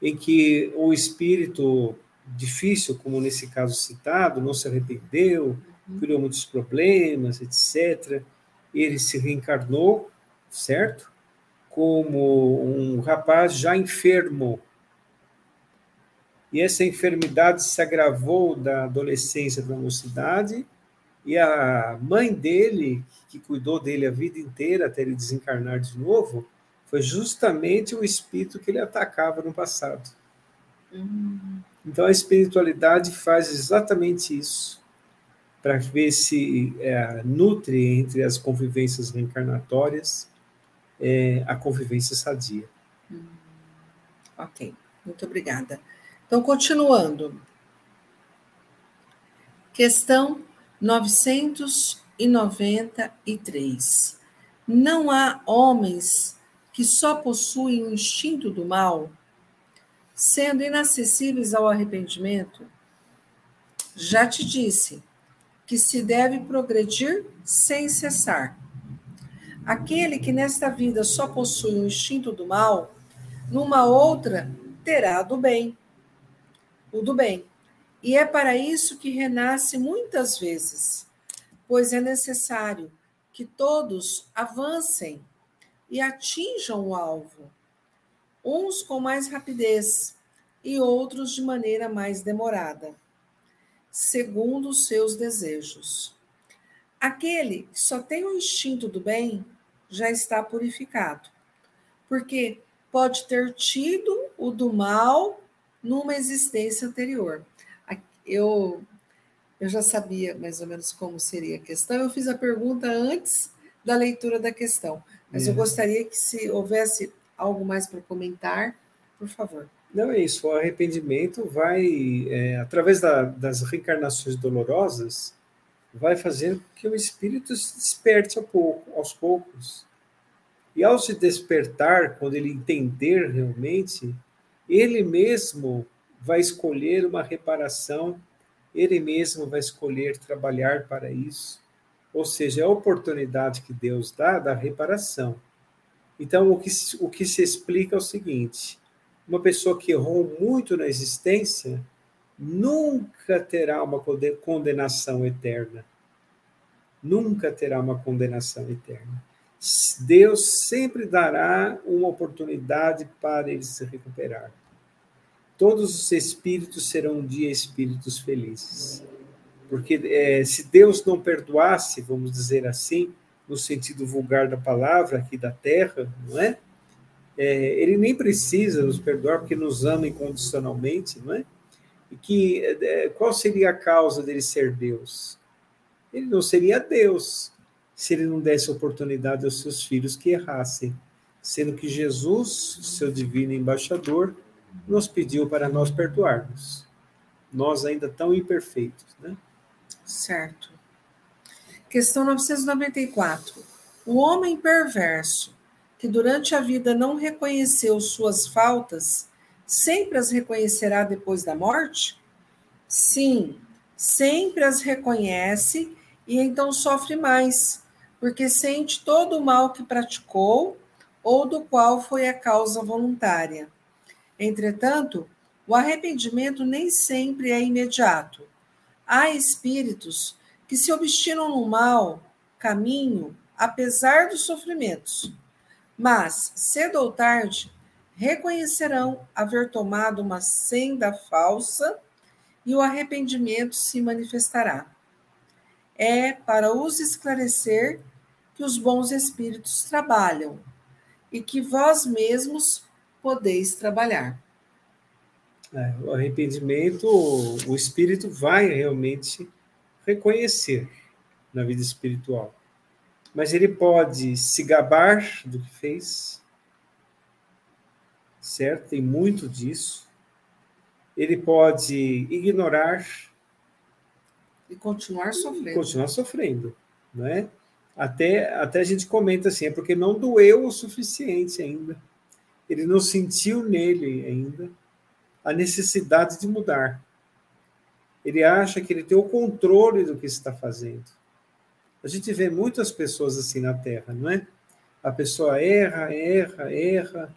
em que o espírito difícil, como nesse caso citado, não se arrependeu, criou muitos problemas, etc. Ele se reencarnou, certo? Como um rapaz já enfermo. E essa enfermidade se agravou da adolescência para a mocidade, e a mãe dele, que cuidou dele a vida inteira até ele desencarnar de novo, foi justamente o espírito que ele atacava no passado. Uhum. Então a espiritualidade faz exatamente isso, para ver se é, nutre entre as convivências reencarnatórias é, a convivência sadia. Hum, ok, muito obrigada. Então, continuando. Questão 993. Não há homens que só possuem o instinto do mal sendo inacessíveis ao arrependimento? Já te disse que se deve progredir sem cessar. Aquele que nesta vida só possui o instinto do mal, numa outra terá do bem, o do bem. E é para isso que renasce muitas vezes, pois é necessário que todos avancem e atinjam o alvo uns com mais rapidez e outros de maneira mais demorada, segundo os seus desejos. Aquele que só tem o instinto do bem já está purificado, porque pode ter tido o do mal numa existência anterior. Eu, eu já sabia mais ou menos como seria a questão, eu fiz a pergunta antes da leitura da questão, mas é. eu gostaria que se houvesse algo mais para comentar, por favor. Não é isso, o arrependimento vai, é, através da, das reencarnações dolorosas, vai fazer com que o espírito se desperte pouco, aos poucos. E ao se despertar, quando ele entender realmente, ele mesmo vai escolher uma reparação, ele mesmo vai escolher trabalhar para isso. Ou seja, é a oportunidade que Deus dá da reparação. Então, o que, o que se explica é o seguinte: uma pessoa que errou muito na existência nunca terá uma condenação eterna. Nunca terá uma condenação eterna. Deus sempre dará uma oportunidade para ele se recuperar. Todos os espíritos serão um dia espíritos felizes. Porque é, se Deus não perdoasse, vamos dizer assim, no sentido vulgar da palavra, aqui da terra, não é? é, ele nem precisa nos perdoar porque nos ama incondicionalmente, não é? E que é, qual seria a causa dele ser Deus? Ele não seria Deus se ele não desse oportunidade aos seus filhos que errassem, sendo que Jesus, seu divino embaixador, nos pediu para nós perdoarmos. Nós ainda tão imperfeitos, né? Certo. Questão 994. O homem perverso, que durante a vida não reconheceu suas faltas, sempre as reconhecerá depois da morte? Sim, sempre as reconhece e então sofre mais, porque sente todo o mal que praticou ou do qual foi a causa voluntária. Entretanto, o arrependimento nem sempre é imediato. Há espíritos que se obstinam no mal caminho, apesar dos sofrimentos, mas, cedo ou tarde, reconhecerão haver tomado uma senda falsa e o arrependimento se manifestará é para os esclarecer que os bons espíritos trabalham e que vós mesmos podeis trabalhar. É, o arrependimento, o espírito vai realmente reconhecer na vida espiritual. Mas ele pode se gabar do que fez, certo? Tem muito disso. Ele pode ignorar e continuar sofrendo. Continuar sofrendo, né? Até, até a gente comenta assim, é porque não doeu o suficiente ainda. Ele não sentiu nele ainda a necessidade de mudar. Ele acha que ele tem o controle do que está fazendo. A gente vê muitas pessoas assim na Terra, não é? A pessoa erra, erra, erra,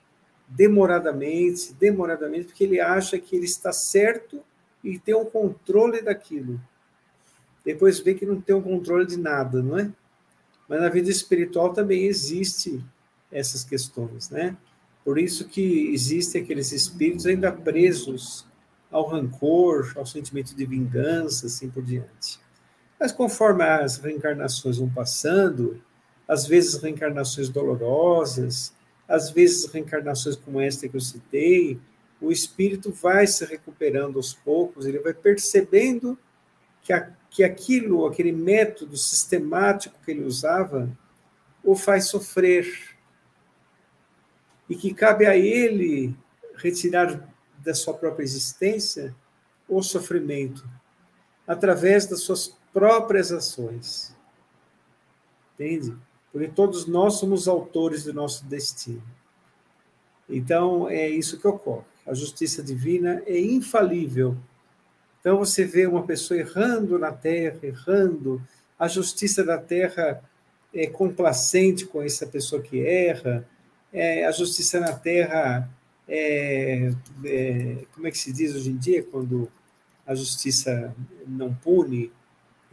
demoradamente, demoradamente, porque ele acha que ele está certo e tem o controle daquilo depois vê que não tem o controle de nada, não é? Mas na vida espiritual também existe essas questões, né? Por isso que existem aqueles espíritos ainda presos ao rancor, ao sentimento de vingança, assim por diante. Mas conforme as reencarnações vão passando, às vezes reencarnações dolorosas, às vezes reencarnações como esta que eu citei, o espírito vai se recuperando aos poucos, ele vai percebendo que a que aquilo, aquele método sistemático que ele usava, o faz sofrer. E que cabe a ele retirar da sua própria existência o sofrimento através das suas próprias ações. Entende? Porque todos nós somos autores do nosso destino. Então, é isso que ocorre. A justiça divina é infalível então você vê uma pessoa errando na terra, errando, a justiça da terra é complacente com essa pessoa que erra, é, a justiça na terra é, é, como é que se diz hoje em dia quando a justiça não pune?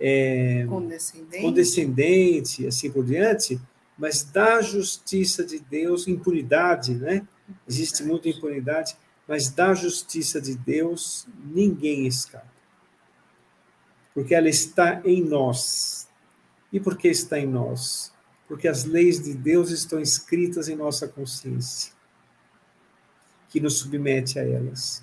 É, condescendente. condescendente, assim por diante, mas da justiça de Deus, impunidade, né? Existe muita impunidade mas da justiça de Deus ninguém escapa. Porque ela está em nós. E por que está em nós? Porque as leis de Deus estão escritas em nossa consciência, que nos submete a elas.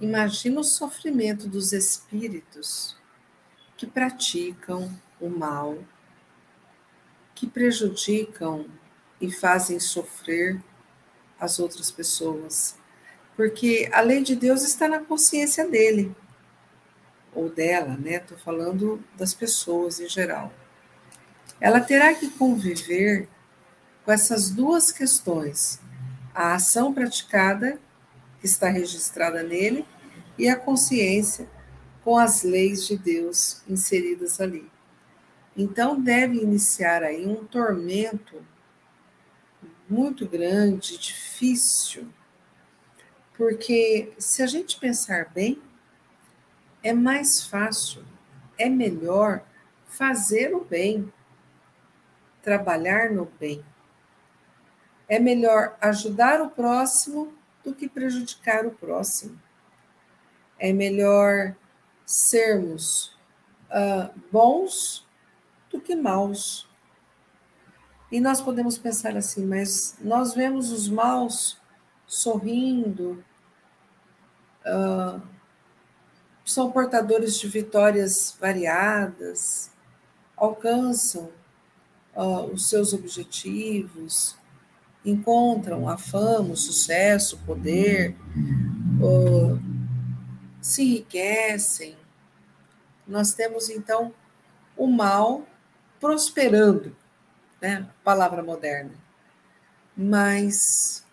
Imagina o sofrimento dos espíritos que praticam o mal, que prejudicam e fazem sofrer as outras pessoas. Porque a lei de Deus está na consciência dele, ou dela, né? Estou falando das pessoas em geral. Ela terá que conviver com essas duas questões: a ação praticada, que está registrada nele, e a consciência com as leis de Deus inseridas ali. Então, deve iniciar aí um tormento muito grande, difícil, porque se a gente pensar bem, é mais fácil, é melhor fazer o bem, trabalhar no bem. É melhor ajudar o próximo do que prejudicar o próximo. É melhor sermos uh, bons do que maus. E nós podemos pensar assim, mas nós vemos os maus sorrindo, uh, são portadores de vitórias variadas, alcançam uh, os seus objetivos, encontram a fama, o sucesso, o poder, uh, se enriquecem. Nós temos então o mal prosperando, né? Palavra moderna. Mas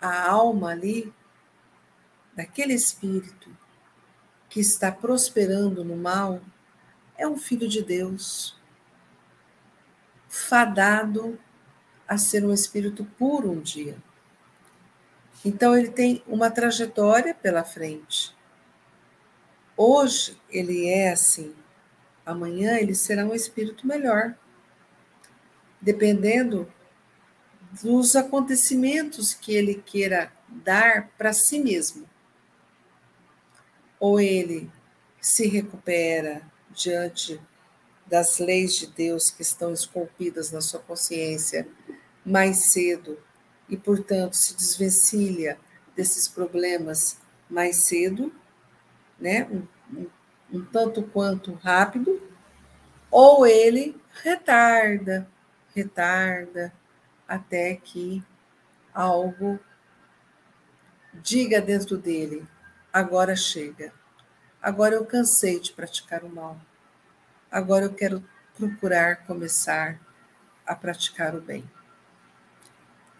a alma ali, daquele espírito que está prosperando no mal, é um filho de Deus, fadado a ser um espírito puro um dia. Então ele tem uma trajetória pela frente. Hoje ele é assim, amanhã ele será um espírito melhor, dependendo dos acontecimentos que ele queira dar para si mesmo. Ou ele se recupera diante das leis de Deus que estão esculpidas na sua consciência mais cedo e, portanto, se desvencilha desses problemas mais cedo, né? Um, um, um tanto quanto rápido, ou ele retarda, retarda, até que algo diga dentro dele: agora chega, agora eu cansei de praticar o mal, agora eu quero procurar começar a praticar o bem.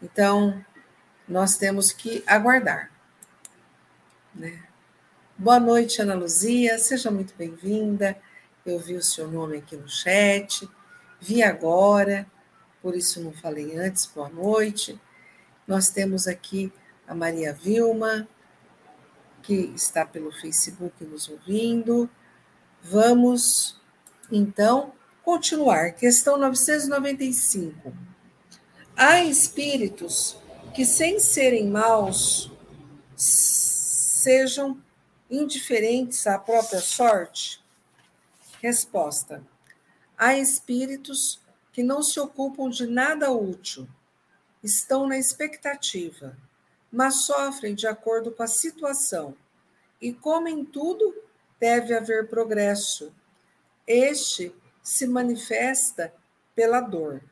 Então, nós temos que aguardar. Né? Boa noite, Ana Luzia, seja muito bem-vinda. Eu vi o seu nome aqui no chat, vi agora, por isso não falei antes, boa noite. Nós temos aqui a Maria Vilma, que está pelo Facebook nos ouvindo. Vamos, então, continuar. Questão 995. Há espíritos que, sem serem maus, sejam indiferentes à própria sorte? Resposta: há espíritos que não se ocupam de nada útil, estão na expectativa, mas sofrem de acordo com a situação. E como em tudo, deve haver progresso. Este se manifesta pela dor.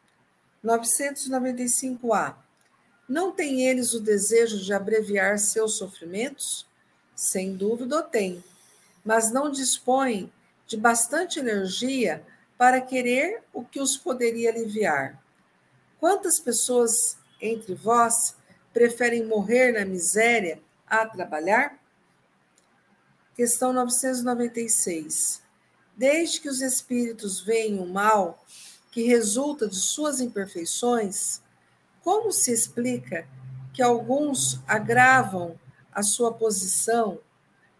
995A. Não têm eles o desejo de abreviar seus sofrimentos? Sem dúvida o têm, mas não dispõem de bastante energia para querer o que os poderia aliviar. Quantas pessoas entre vós preferem morrer na miséria a trabalhar? Questão 996. Desde que os espíritos veem o mal que resulta de suas imperfeições, como se explica que alguns agravam a sua posição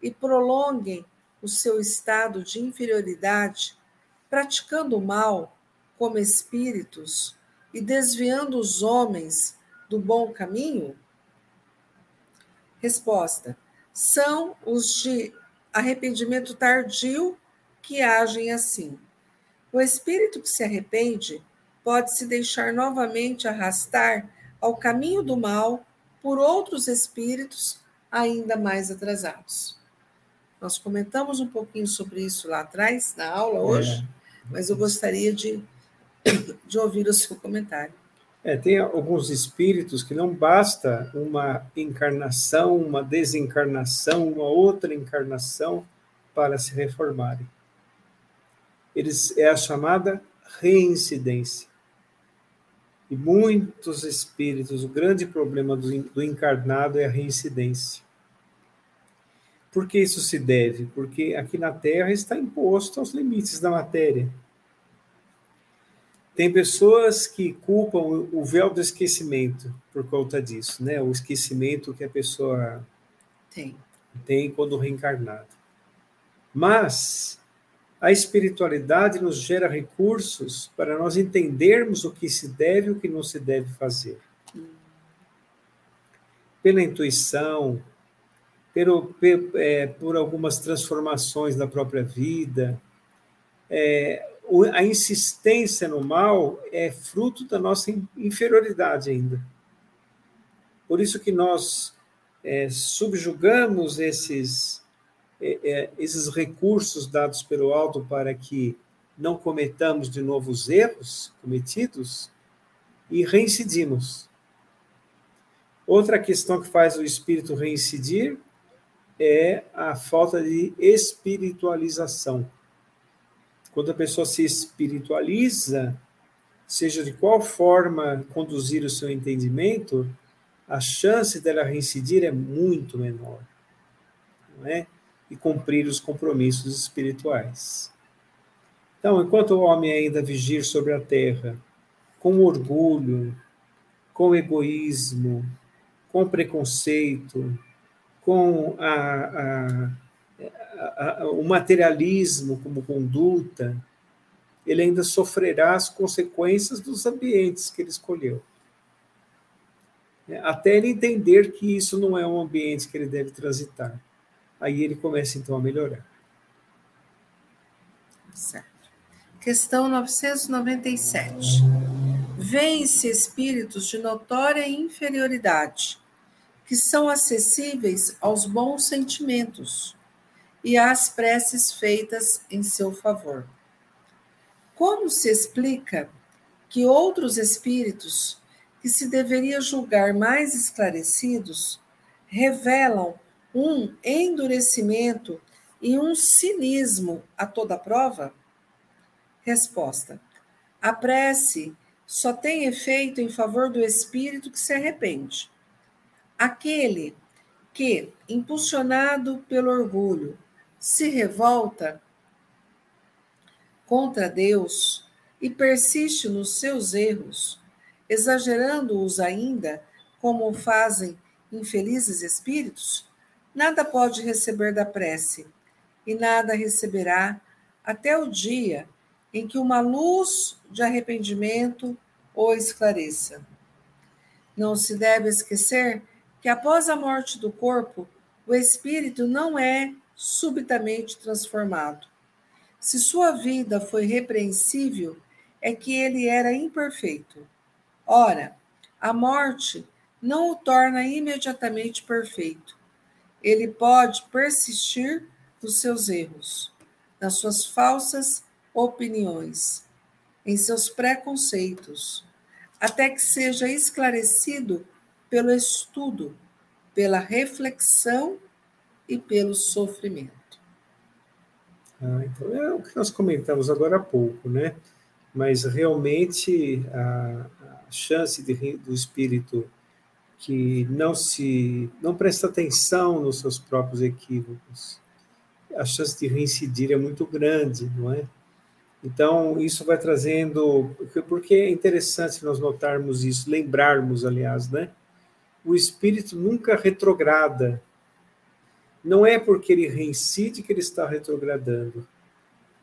e prolonguem o seu estado de inferioridade, praticando o mal como espíritos e desviando os homens do bom caminho? Resposta: são os de arrependimento tardio que agem assim. O espírito que se arrepende pode se deixar novamente arrastar ao caminho do mal por outros espíritos ainda mais atrasados. Nós comentamos um pouquinho sobre isso lá atrás, na aula hoje, é. mas eu gostaria de, de ouvir o seu comentário. É, tem alguns espíritos que não basta uma encarnação, uma desencarnação, uma outra encarnação para se reformarem eles é a chamada reincidência. E muitos espíritos, o grande problema do, do encarnado é a reincidência. Por que isso se deve? Porque aqui na Terra está imposto aos limites da matéria. Tem pessoas que culpam o véu do esquecimento por conta disso, né? O esquecimento que a pessoa tem, tem quando reencarnado. Mas a espiritualidade nos gera recursos para nós entendermos o que se deve e o que não se deve fazer. Pela intuição, pelo, é, por algumas transformações na própria vida, é, a insistência no mal é fruto da nossa inferioridade ainda. Por isso que nós é, subjugamos esses, esses recursos dados pelo alto para que não cometamos de novo os erros cometidos e reincidimos. Outra questão que faz o espírito reincidir é a falta de espiritualização. Quando a pessoa se espiritualiza, seja de qual forma conduzir o seu entendimento, a chance dela reincidir é muito menor. Não é? E cumprir os compromissos espirituais. Então, enquanto o homem ainda vigir sobre a terra, com orgulho, com egoísmo, com preconceito, com a, a, a, o materialismo como conduta, ele ainda sofrerá as consequências dos ambientes que ele escolheu. Até ele entender que isso não é um ambiente que ele deve transitar. Aí ele começa então a melhorar. Certo. Questão 997. Vêm-se espíritos de notória inferioridade, que são acessíveis aos bons sentimentos e às preces feitas em seu favor. Como se explica que outros espíritos, que se deveria julgar mais esclarecidos, revelam um endurecimento e um cinismo a toda prova? Resposta: A prece só tem efeito em favor do espírito que se arrepende. Aquele que, impulsionado pelo orgulho, se revolta contra Deus e persiste nos seus erros, exagerando-os ainda, como fazem infelizes espíritos, nada pode receber da prece e nada receberá até o dia em que uma luz de arrependimento o esclareça. Não se deve esquecer que após a morte do corpo, o espírito não é subitamente transformado. Se sua vida foi repreensível, é que ele era imperfeito. Ora, a morte não o torna imediatamente perfeito. Ele pode persistir nos seus erros, nas suas falsas opiniões, em seus preconceitos, até que seja esclarecido pelo estudo, pela reflexão e pelo sofrimento. Ah, então é o que nós comentamos agora há pouco, né? Mas realmente a, a chance de, do espírito que não se não presta atenção nos seus próprios equívocos, a chance de reincidir é muito grande, não é? Então, isso vai trazendo. Porque é interessante nós notarmos isso, lembrarmos, aliás, né? O espírito nunca retrograda, não é porque ele reincide que ele está retrogradando.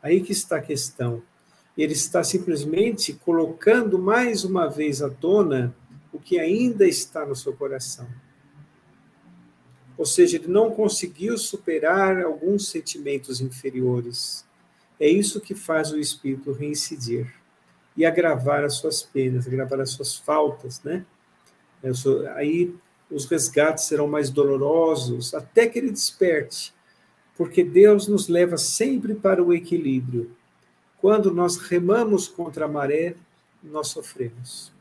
Aí que está a questão. Ele está simplesmente colocando mais uma vez à tona o que ainda está no seu coração. Ou seja, ele não conseguiu superar alguns sentimentos inferiores. É isso que faz o espírito reincidir e agravar as suas penas, agravar as suas faltas, né? Aí os resgates serão mais dolorosos até que ele desperte, porque Deus nos leva sempre para o equilíbrio. Quando nós remamos contra a maré, nós sofremos.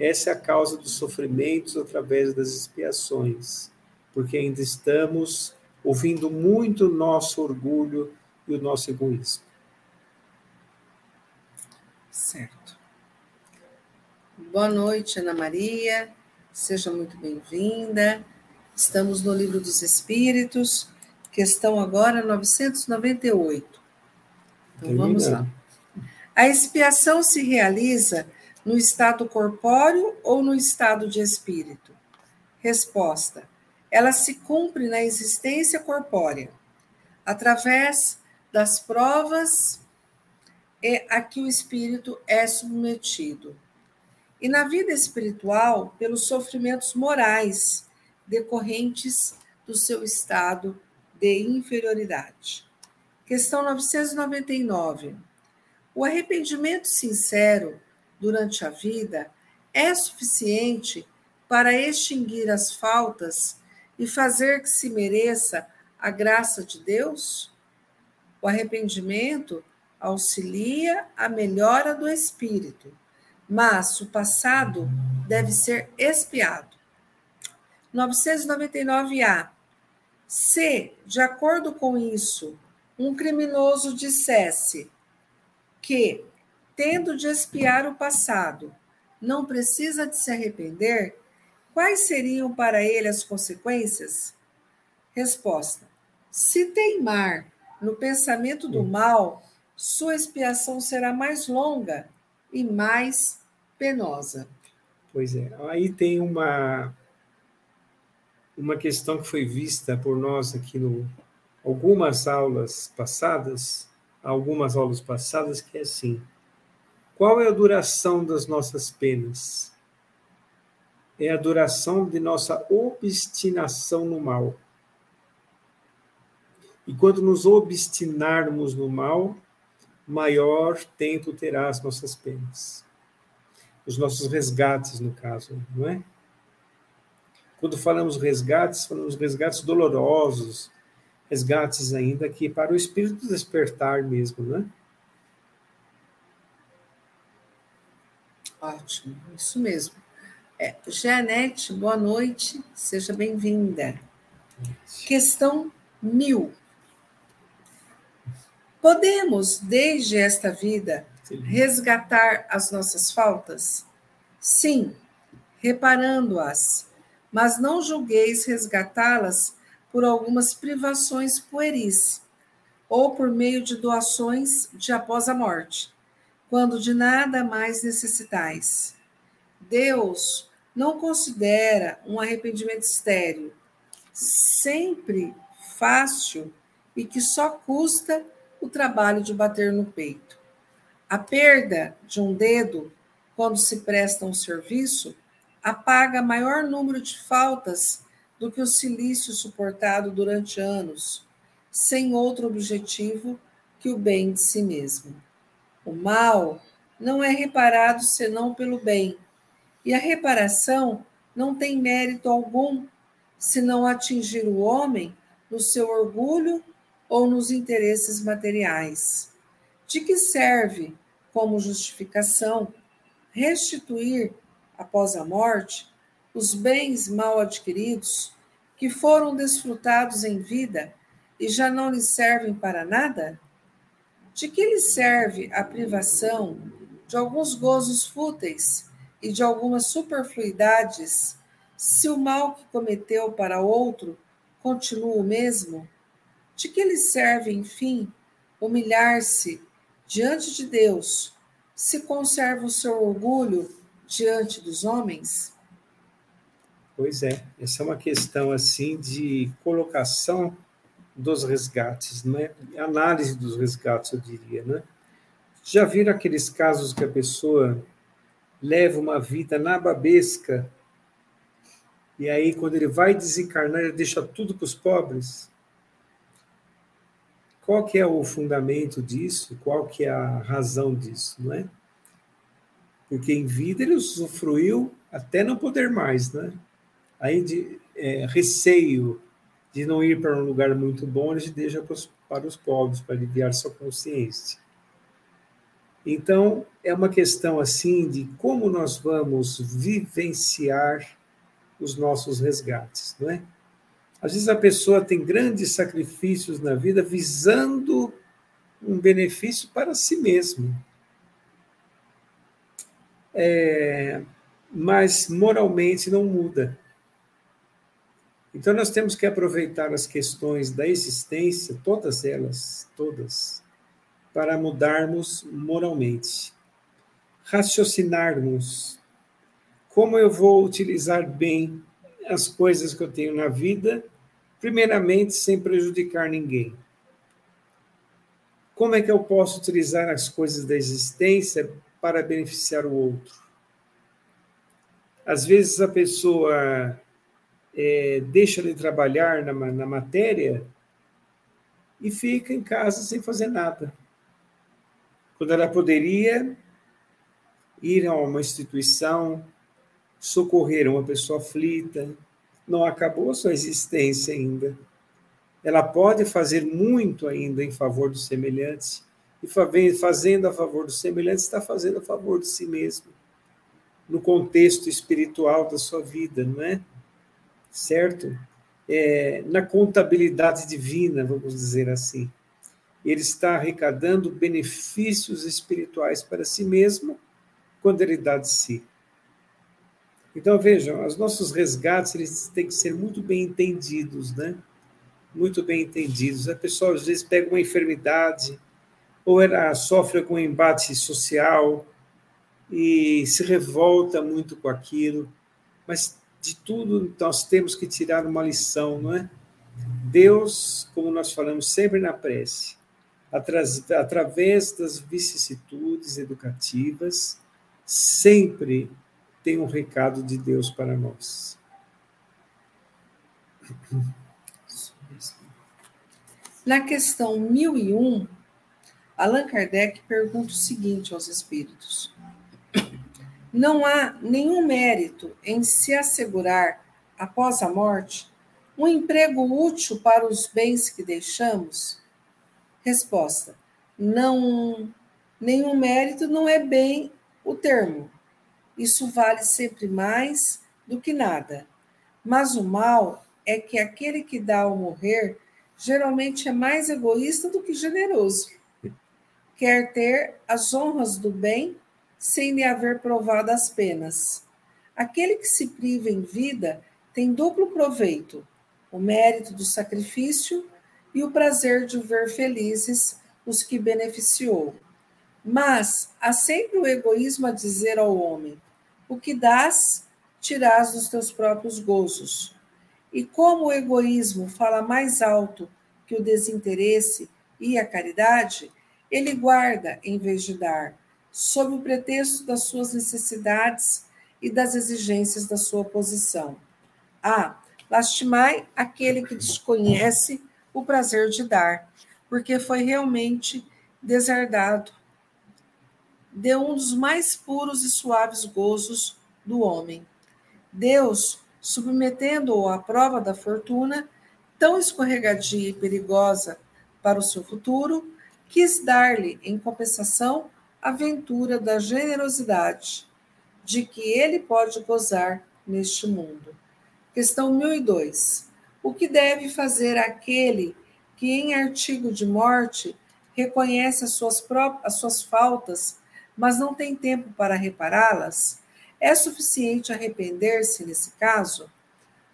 Essa é a causa dos sofrimentos através das expiações, porque ainda estamos ouvindo muito o nosso orgulho e o nosso egoísmo. Certo. Boa noite, Ana Maria. Seja muito bem-vinda. Estamos no Livro dos Espíritos, questão agora 998. Então vamos lá. A expiação se realiza no estado corpóreo ou no estado de espírito? Resposta: ela se cumpre na existência corpórea, através das provas a que o espírito é submetido e na vida espiritual pelos sofrimentos morais decorrentes do seu estado de inferioridade. Questão 999. O arrependimento sincero durante a vida é suficiente para extinguir as faltas e fazer que se mereça a graça de Deus? O arrependimento auxilia a melhora do espírito, mas o passado deve ser expiado. 999A. Se, de acordo com isso, um criminoso dissesse que, tendo de expiar o passado, não precisa de se arrepender, quais seriam para ele as consequências? Resposta: Se teimar no pensamento do mal, sua expiação será mais longa e mais penosa. Pois é, aí tem uma uma questão que foi vista por nós aqui no algumas aulas passadas, algumas aulas passadas que é assim: qual é a duração das nossas penas? É a duração de nossa obstinação no mal. E quando nos obstinarmos no mal, maior tempo terá as nossas penas. Os nossos resgates, no caso, não é? Quando falamos resgates, falamos resgates dolorosos, resgates ainda que para o espírito despertar mesmo, não Ótimo, isso mesmo. É, Janete, boa noite, seja bem-vinda. Questão mil. Podemos, desde esta vida, resgatar as nossas faltas? Sim, reparando-as, mas não julgueis resgatá-las por algumas privações pueris ou por meio de doações de após a morte, quando de nada mais necessitais. Deus não considera um arrependimento estéril, sempre fácil e que só custa o trabalho de bater no peito. A perda de um dedo, quando se presta um serviço, apaga maior número de faltas do que o silício suportado durante anos, sem outro objetivo que o bem de si mesmo. O mal não é reparado senão pelo bem, e a reparação não tem mérito algum se não atingir o homem no seu orgulho ou nos interesses materiais. De que serve, como justificação, restituir, após a morte, os bens mal adquiridos que foram desfrutados em vida e já não lhe servem para nada? De que lhe serve a privação de alguns gozos fúteis e de algumas superfluidades, se o mal que cometeu para outro continua o mesmo? De que lhe serve, enfim, humilhar-se diante de Deus, se conserva o seu orgulho diante dos homens? Pois é, essa é uma questão assim de colocação dos resgates, né? Análise dos resgates, eu diria, né? Já viram aqueles casos que a pessoa leva uma vida nababesca e aí quando ele vai desencarnar ele deixa tudo para os pobres? Qual que é o fundamento disso? Qual que é a razão disso, não é? Porque em vida ele usufruiu até não poder mais, né? Aí de é, receio de não ir para um lugar muito bom, ele deixa para os, para os pobres, para aliviar sua consciência. Então, é uma questão assim de como nós vamos vivenciar os nossos resgates, não é? Às vezes a pessoa tem grandes sacrifícios na vida visando um benefício para si mesmo. É, mas moralmente não muda. Então nós temos que aproveitar as questões da existência, todas elas, todas, para mudarmos moralmente. Raciocinarmos como eu vou utilizar bem as coisas que eu tenho na vida, primeiramente sem prejudicar ninguém. Como é que eu posso utilizar as coisas da existência para beneficiar o outro? Às vezes a pessoa é, deixa de trabalhar na, na matéria e fica em casa sem fazer nada. quando ela poderia ir a uma instituição, socorrer uma pessoa aflita, não acabou sua existência ainda. Ela pode fazer muito ainda em favor dos semelhantes, e fazendo a favor dos semelhantes, está fazendo a favor de si mesmo, no contexto espiritual da sua vida, não é? Certo? É, na contabilidade divina, vamos dizer assim. Ele está arrecadando benefícios espirituais para si mesmo quando ele dá de si. Então, vejam, os nossos resgates eles têm que ser muito bem entendidos, né? Muito bem entendidos. A pessoa, às vezes, pega uma enfermidade, ou ela sofre um embate social e se revolta muito com aquilo, mas de tudo nós temos que tirar uma lição, não é? Deus, como nós falamos sempre na prece, através das vicissitudes educativas, sempre tem um recado de Deus para nós. Na questão 1001, Allan Kardec pergunta o seguinte aos espíritos: Não há nenhum mérito em se assegurar, após a morte, um emprego útil para os bens que deixamos? Resposta: Não, nenhum mérito não é bem o termo isso vale sempre mais do que nada. Mas o mal é que aquele que dá ao morrer geralmente é mais egoísta do que generoso. Quer ter as honras do bem sem lhe haver provado as penas. Aquele que se priva em vida tem duplo proveito: o mérito do sacrifício e o prazer de ver felizes os que beneficiou. Mas há sempre o egoísmo a dizer ao homem: o que dás, tirás dos teus próprios gozos. E como o egoísmo fala mais alto que o desinteresse e a caridade, ele guarda em vez de dar, sob o pretexto das suas necessidades e das exigências da sua posição. Ah, lastimai aquele que desconhece o prazer de dar, porque foi realmente deserdado de um dos mais puros e suaves gozos do homem. Deus, submetendo-o à prova da fortuna, tão escorregadia e perigosa para o seu futuro, quis dar-lhe, em compensação, a ventura da generosidade, de que ele pode gozar neste mundo. Questão 1002. O que deve fazer aquele que, em artigo de morte, reconhece as suas, as suas faltas mas não tem tempo para repará-las, é suficiente arrepender-se nesse caso?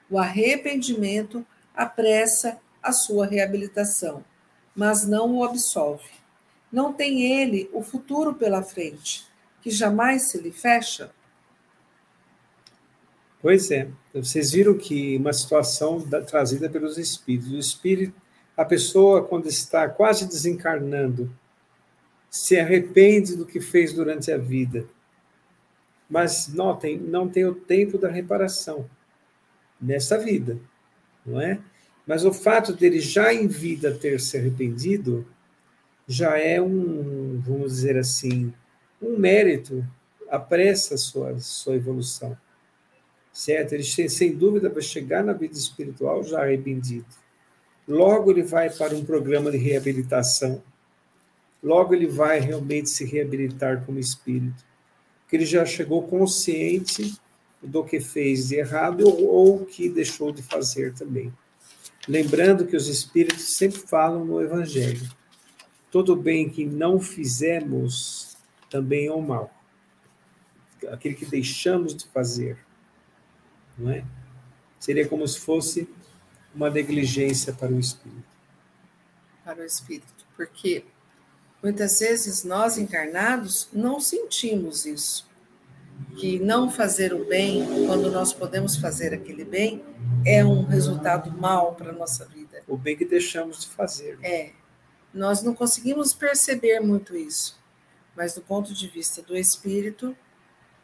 O arrependimento apressa a sua reabilitação, mas não o absolve. Não tem ele o futuro pela frente, que jamais se lhe fecha? Pois é, vocês viram que uma situação da, trazida pelos espíritos. O espírito, a pessoa, quando está quase desencarnando, se arrepende do que fez durante a vida. Mas notem, não tem o tempo da reparação nessa vida, não é? Mas o fato dele já em vida ter se arrependido já é um, vamos dizer assim, um mérito, apressa a sua, sua evolução. Certo? Ele sem dúvida vai chegar na vida espiritual já arrependido. Logo ele vai para um programa de reabilitação logo ele vai realmente se reabilitar como espírito, que ele já chegou consciente do que fez de errado ou, o que deixou de fazer também. Lembrando que os espíritos sempre falam no Evangelho: todo bem que não fizemos também é o mal. Aquele que deixamos de fazer, não é? Seria como se fosse uma negligência para o espírito. Para o espírito, porque Muitas vezes nós encarnados não sentimos isso. Que não fazer o bem, quando nós podemos fazer aquele bem, é um resultado mal para a nossa vida. O bem que deixamos de fazer. É. Nós não conseguimos perceber muito isso. Mas do ponto de vista do espírito,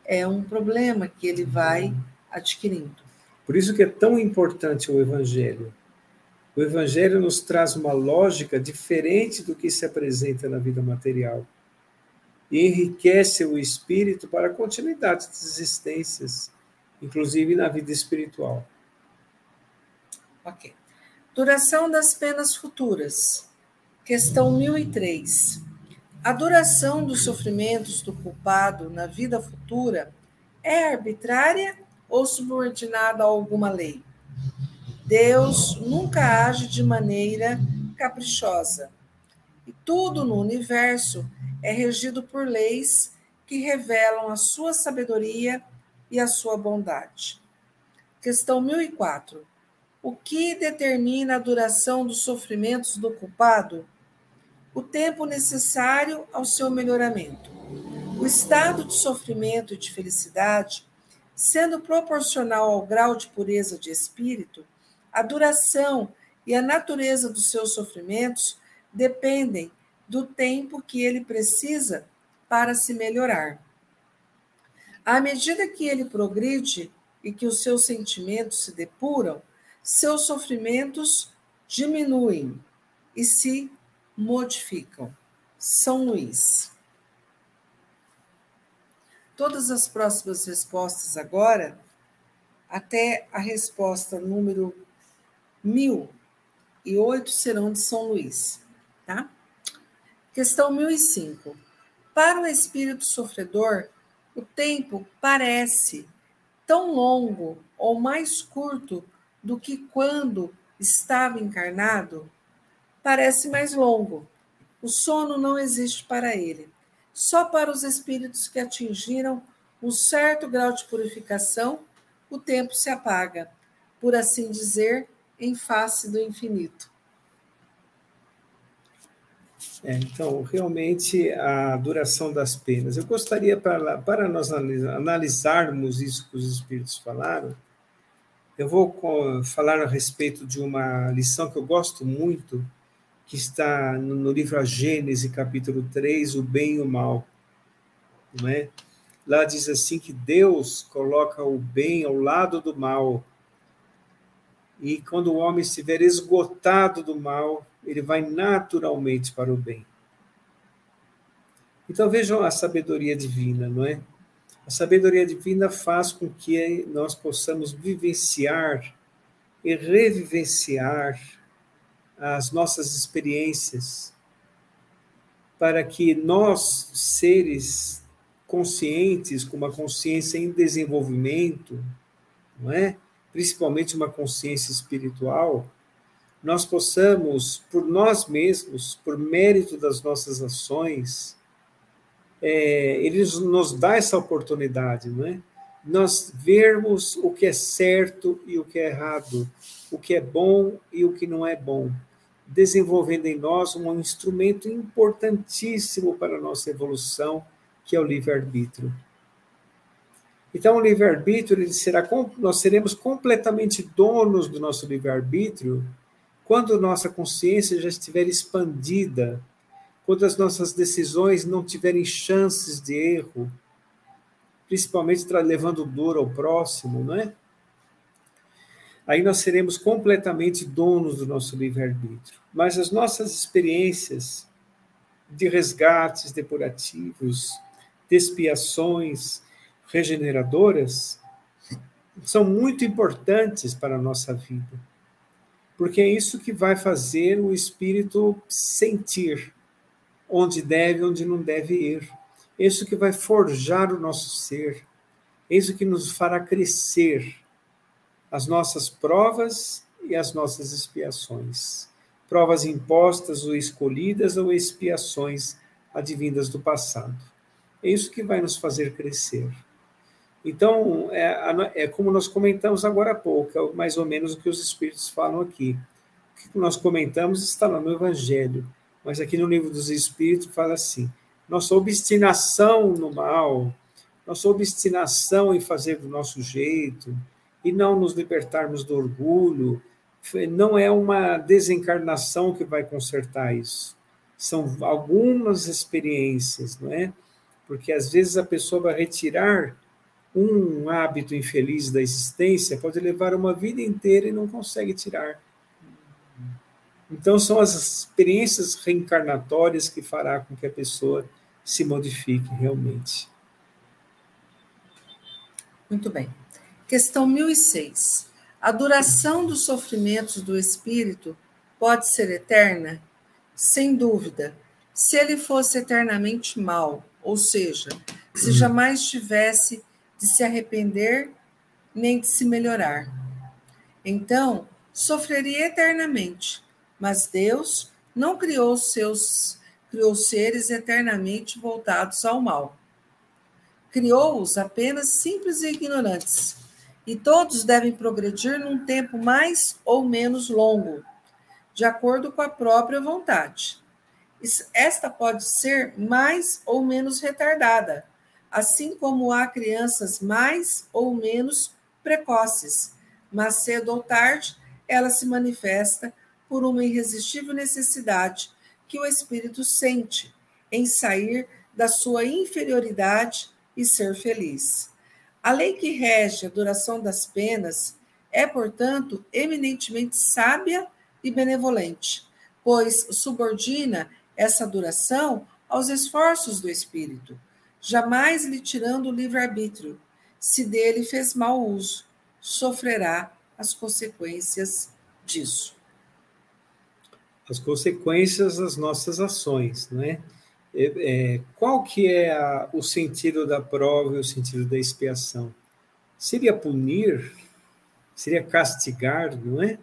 é um problema que ele vai adquirindo. Por isso que é tão importante o evangelho, o Evangelho nos traz uma lógica diferente do que se apresenta na vida material. e enriquece o espírito para a continuidade das existências, inclusive na vida espiritual. Ok. Duração das penas futuras. Questão 1003. A duração dos sofrimentos do culpado na vida futura é arbitrária ou subordinada a alguma lei? Deus nunca age de maneira caprichosa. E tudo no universo é regido por leis que revelam a sua sabedoria e a sua bondade. Questão 1004. O que determina a duração dos sofrimentos do culpado? O tempo necessário ao seu melhoramento. O estado de sofrimento e de felicidade, sendo proporcional ao grau de pureza de espírito, a duração e a natureza dos seus sofrimentos dependem do tempo que ele precisa para se melhorar. À medida que ele progride e que os seus sentimentos se depuram, seus sofrimentos diminuem e se modificam. São Luís. Todas as próximas respostas agora, até a resposta número mil e oito serão de São Luís, tá? Questão 1005. Para o espírito sofredor, o tempo parece tão longo ou mais curto do que quando estava encarnado? Parece mais longo. O sono não existe para ele. Só para os espíritos que atingiram um certo grau de purificação, o tempo se apaga, por assim dizer, em face do infinito. É, então, realmente, a duração das penas. Eu gostaria, para, para nós analisarmos isso que os Espíritos falaram, eu vou falar a respeito de uma lição que eu gosto muito, que está no livro A Gênese, capítulo 3, O Bem e o Mal. Não é? Lá diz assim que Deus coloca o bem ao lado do mal. E quando o homem estiver esgotado do mal, ele vai naturalmente para o bem. Então vejam a sabedoria divina, não é? A sabedoria divina faz com que nós possamos vivenciar e revivenciar as nossas experiências, para que nós, seres conscientes, com uma consciência em desenvolvimento, não é? principalmente uma consciência espiritual, nós possamos, por nós mesmos, por mérito das nossas ações, é, ele nos dá essa oportunidade, não é? Nós vermos o que é certo e o que é errado, o que é bom e o que não é bom, desenvolvendo em nós um instrumento importantíssimo para a nossa evolução, que é o livre-arbítrio. Então, o livre-arbítrio, nós seremos completamente donos do nosso livre-arbítrio quando nossa consciência já estiver expandida, quando as nossas decisões não tiverem chances de erro, principalmente levando dor ao próximo, não é? Aí nós seremos completamente donos do nosso livre-arbítrio. Mas as nossas experiências de resgates depurativos, de expiações regeneradoras, são muito importantes para a nossa vida porque é isso que vai fazer o espírito sentir onde deve, onde não deve ir. É isso que vai forjar o nosso ser. É isso que nos fará crescer as nossas provas e as nossas expiações. Provas impostas ou escolhidas ou expiações advindas do passado. É isso que vai nos fazer crescer. Então, é, é, como nós comentamos agora há pouco, é mais ou menos o que os Espíritos falam aqui. O que nós comentamos está lá no Evangelho, mas aqui no livro dos Espíritos fala assim: nossa obstinação no mal, nossa obstinação em fazer do nosso jeito, e não nos libertarmos do orgulho, não é uma desencarnação que vai consertar isso. São algumas experiências, não é? Porque às vezes a pessoa vai retirar um hábito infeliz da existência pode levar uma vida inteira e não consegue tirar. Então, são as experiências reencarnatórias que fará com que a pessoa se modifique realmente. Muito bem. Questão 1006. A duração dos sofrimentos do espírito pode ser eterna? Sem dúvida. Se ele fosse eternamente mal, ou seja, se uhum. jamais tivesse de se arrepender nem de se melhorar. Então, sofreria eternamente, mas Deus não criou seus criou seres eternamente voltados ao mal. Criou-os apenas simples e ignorantes, e todos devem progredir num tempo mais ou menos longo, de acordo com a própria vontade. Esta pode ser mais ou menos retardada, assim como há crianças mais ou menos precoces, mas cedo ou tarde ela se manifesta por uma irresistível necessidade que o espírito sente em sair da sua inferioridade e ser feliz. A lei que rege a duração das penas é, portanto, eminentemente sábia e benevolente, pois subordina essa duração aos esforços do espírito, jamais lhe tirando o livre-arbítrio. Se dele fez mau uso, sofrerá as consequências disso as consequências das nossas ações, né? É, é, qual que é a, o sentido da prova e o sentido da expiação? Seria punir? Seria castigar, não é?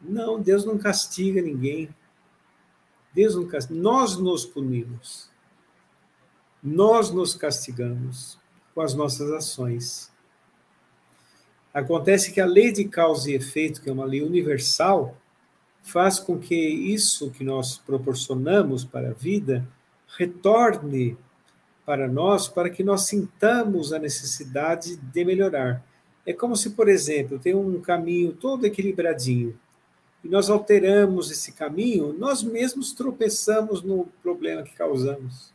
Não, Deus não castiga ninguém. Deus não castiga. Nós nos punimos. Nós nos castigamos com as nossas ações. Acontece que a lei de causa e efeito, que é uma lei universal, faz com que isso que nós proporcionamos para a vida retorne para nós, para que nós sintamos a necessidade de melhorar. É como se, por exemplo, tem um caminho todo equilibradinho e nós alteramos esse caminho, nós mesmos tropeçamos no problema que causamos.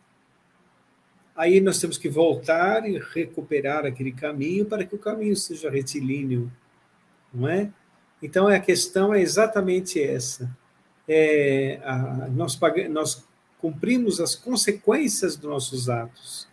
Aí nós temos que voltar e recuperar aquele caminho para que o caminho seja retilíneo, não é? Então, a questão é exatamente essa. É, a, nós, nós cumprimos as consequências dos nossos atos.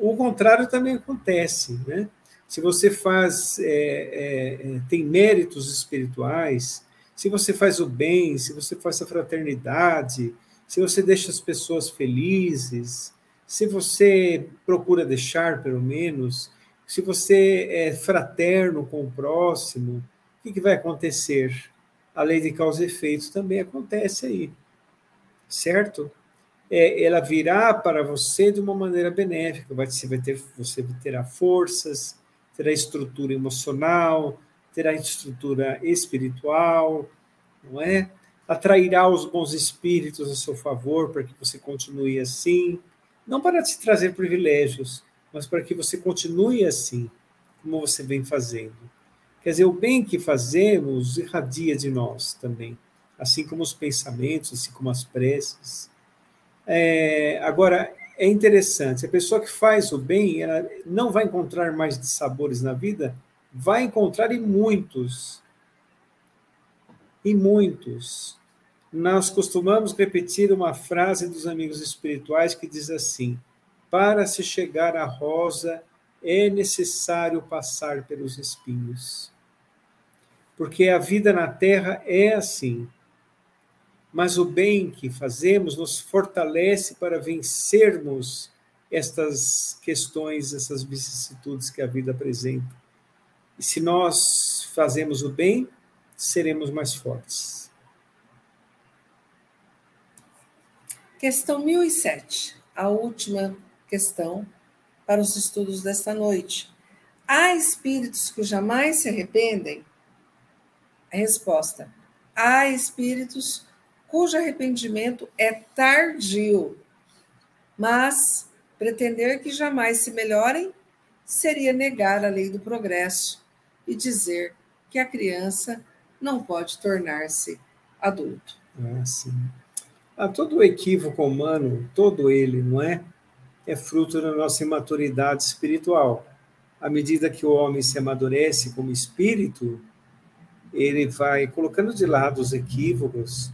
O contrário também acontece, né? Se você faz, é, é, é, tem méritos espirituais, se você faz o bem, se você faz a fraternidade, se você deixa as pessoas felizes, se você procura deixar, pelo menos, se você é fraterno com o próximo, o que, vai acontecer? A lei de causa e efeito também acontece aí, certo? É, ela virá para você de uma maneira benéfica, você, vai ter, você terá forças, terá estrutura emocional, terá estrutura espiritual, não é? Atrairá os bons espíritos a seu favor para que você continue assim, não para te trazer privilégios, mas para que você continue assim, como você vem fazendo. Quer dizer, o bem que fazemos irradia de nós também, assim como os pensamentos, assim como as preces. É, agora, é interessante, a pessoa que faz o bem, ela não vai encontrar mais sabores na vida, vai encontrar em muitos. Em muitos. Nós costumamos repetir uma frase dos amigos espirituais que diz assim: para se chegar à rosa é necessário passar pelos espinhos porque a vida na terra é assim. Mas o bem que fazemos nos fortalece para vencermos estas questões, essas vicissitudes que a vida apresenta. E se nós fazemos o bem, seremos mais fortes. Questão 1007, a última questão para os estudos desta noite. Há espíritos que jamais se arrependem? A resposta: há espíritos cujo arrependimento é tardio, mas pretender que jamais se melhorem seria negar a lei do progresso e dizer que a criança não pode tornar-se adulto. Ah, sim. Ah, todo equívoco humano, todo ele, não é? É fruto da nossa imaturidade espiritual. À medida que o homem se amadurece como espírito, ele vai colocando de lado os equívocos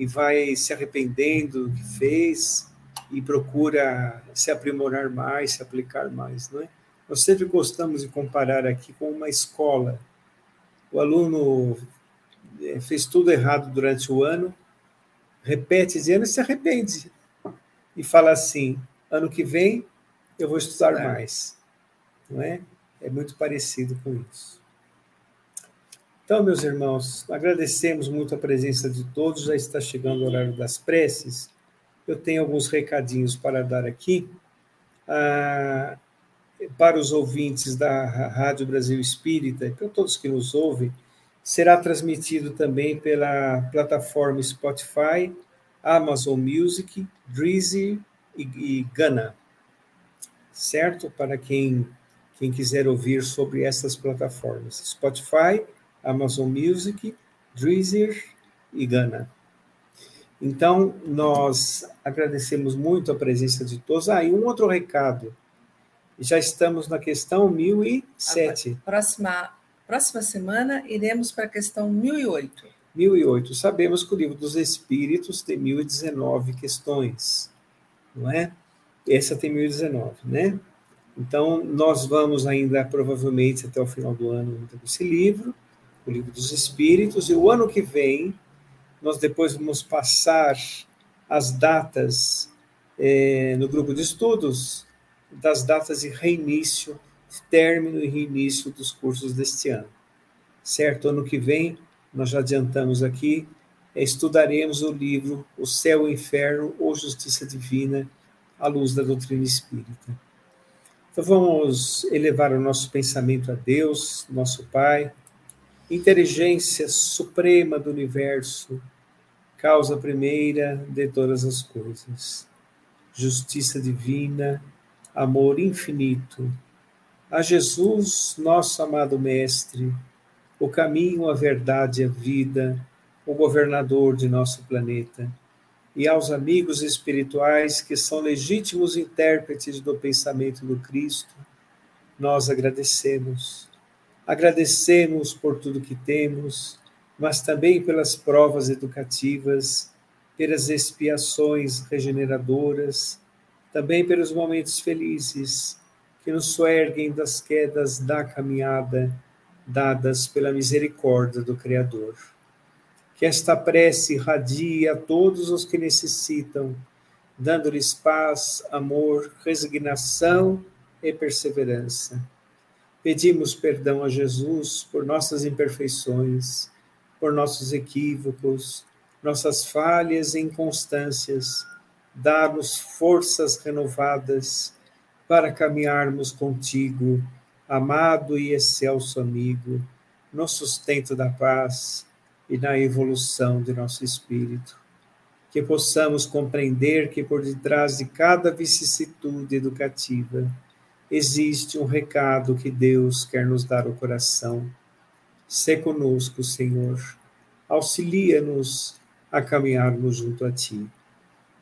e vai se arrependendo do que fez e procura se aprimorar mais, se aplicar mais, não é? Nós sempre gostamos de comparar aqui com uma escola. O aluno eh, fez tudo errado durante o ano, repete de ano e se arrepende. E fala assim: ano que vem eu vou estudar é. mais. Não é? É muito parecido com isso. Então, meus irmãos, agradecemos muito a presença de todos. Já está chegando o horário das preces. Eu tenho alguns recadinhos para dar aqui. Ah, para os ouvintes da Rádio Brasil Espírita e para todos que nos ouvem, será transmitido também pela plataforma Spotify, Amazon Music, Dreezy e, e Gana. Certo? Para quem, quem quiser ouvir sobre essas plataformas. Spotify, Amazon Music, Dreezer e Gana. Então, nós agradecemos muito a presença de todos. Ah, e um outro recado. Já estamos na questão 1007. A próxima, próxima semana iremos para a questão 1008. 1008. Sabemos que o livro dos Espíritos tem 1019 questões, não é? Essa tem 1019, né? Então, nós vamos ainda, provavelmente, até o final do ano, com esse livro, o livro dos Espíritos, e o ano que vem, nós depois vamos passar as datas é, no grupo de estudos das datas de reinício, término e reinício dos cursos deste ano. Certo? Ano que vem, nós já adiantamos aqui, estudaremos o livro O Céu e o Inferno ou Justiça Divina à luz da doutrina espírita. Então vamos elevar o nosso pensamento a Deus, nosso Pai, inteligência suprema do universo, causa primeira de todas as coisas, justiça divina, amor infinito. A Jesus, nosso amado Mestre, o caminho, a verdade e a vida, o governador de nosso planeta, e aos amigos espirituais que são legítimos intérpretes do pensamento do Cristo, nós agradecemos. Agradecemos por tudo que temos, mas também pelas provas educativas, pelas expiações regeneradoras, também pelos momentos felizes que nos soerguem das quedas da caminhada dadas pela misericórdia do Criador. Que esta prece irradie a todos os que necessitam, dando-lhes paz, amor, resignação e perseverança. Pedimos perdão a Jesus por nossas imperfeições, por nossos equívocos, nossas falhas e inconstâncias dá-nos forças renovadas para caminharmos contigo, amado e excelso amigo, no sustento da paz e na evolução de nosso espírito. Que possamos compreender que por detrás de cada vicissitude educativa existe um recado que Deus quer nos dar ao coração. Se conosco, Senhor. Auxilia-nos a caminharmos junto a Ti.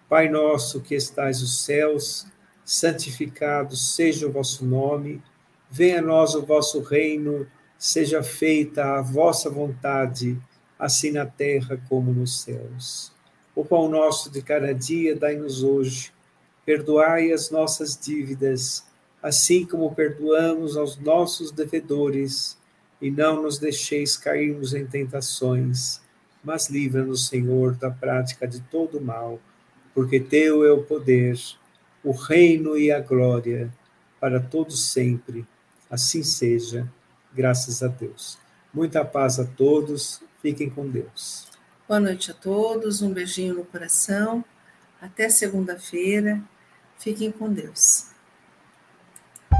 Pai nosso que estais nos céus, santificado seja o vosso nome, venha a nós o vosso reino, seja feita a vossa vontade, assim na terra como nos céus. O pão nosso de cada dia dai-nos hoje, perdoai as nossas dívidas, assim como perdoamos aos nossos devedores, e não nos deixeis cairmos em tentações, mas livra-nos, Senhor, da prática de todo mal porque teu é o poder, o reino e a glória para todos sempre. Assim seja, graças a Deus. Muita paz a todos, fiquem com Deus. Boa noite a todos, um beijinho no coração. Até segunda-feira. Fiquem com Deus.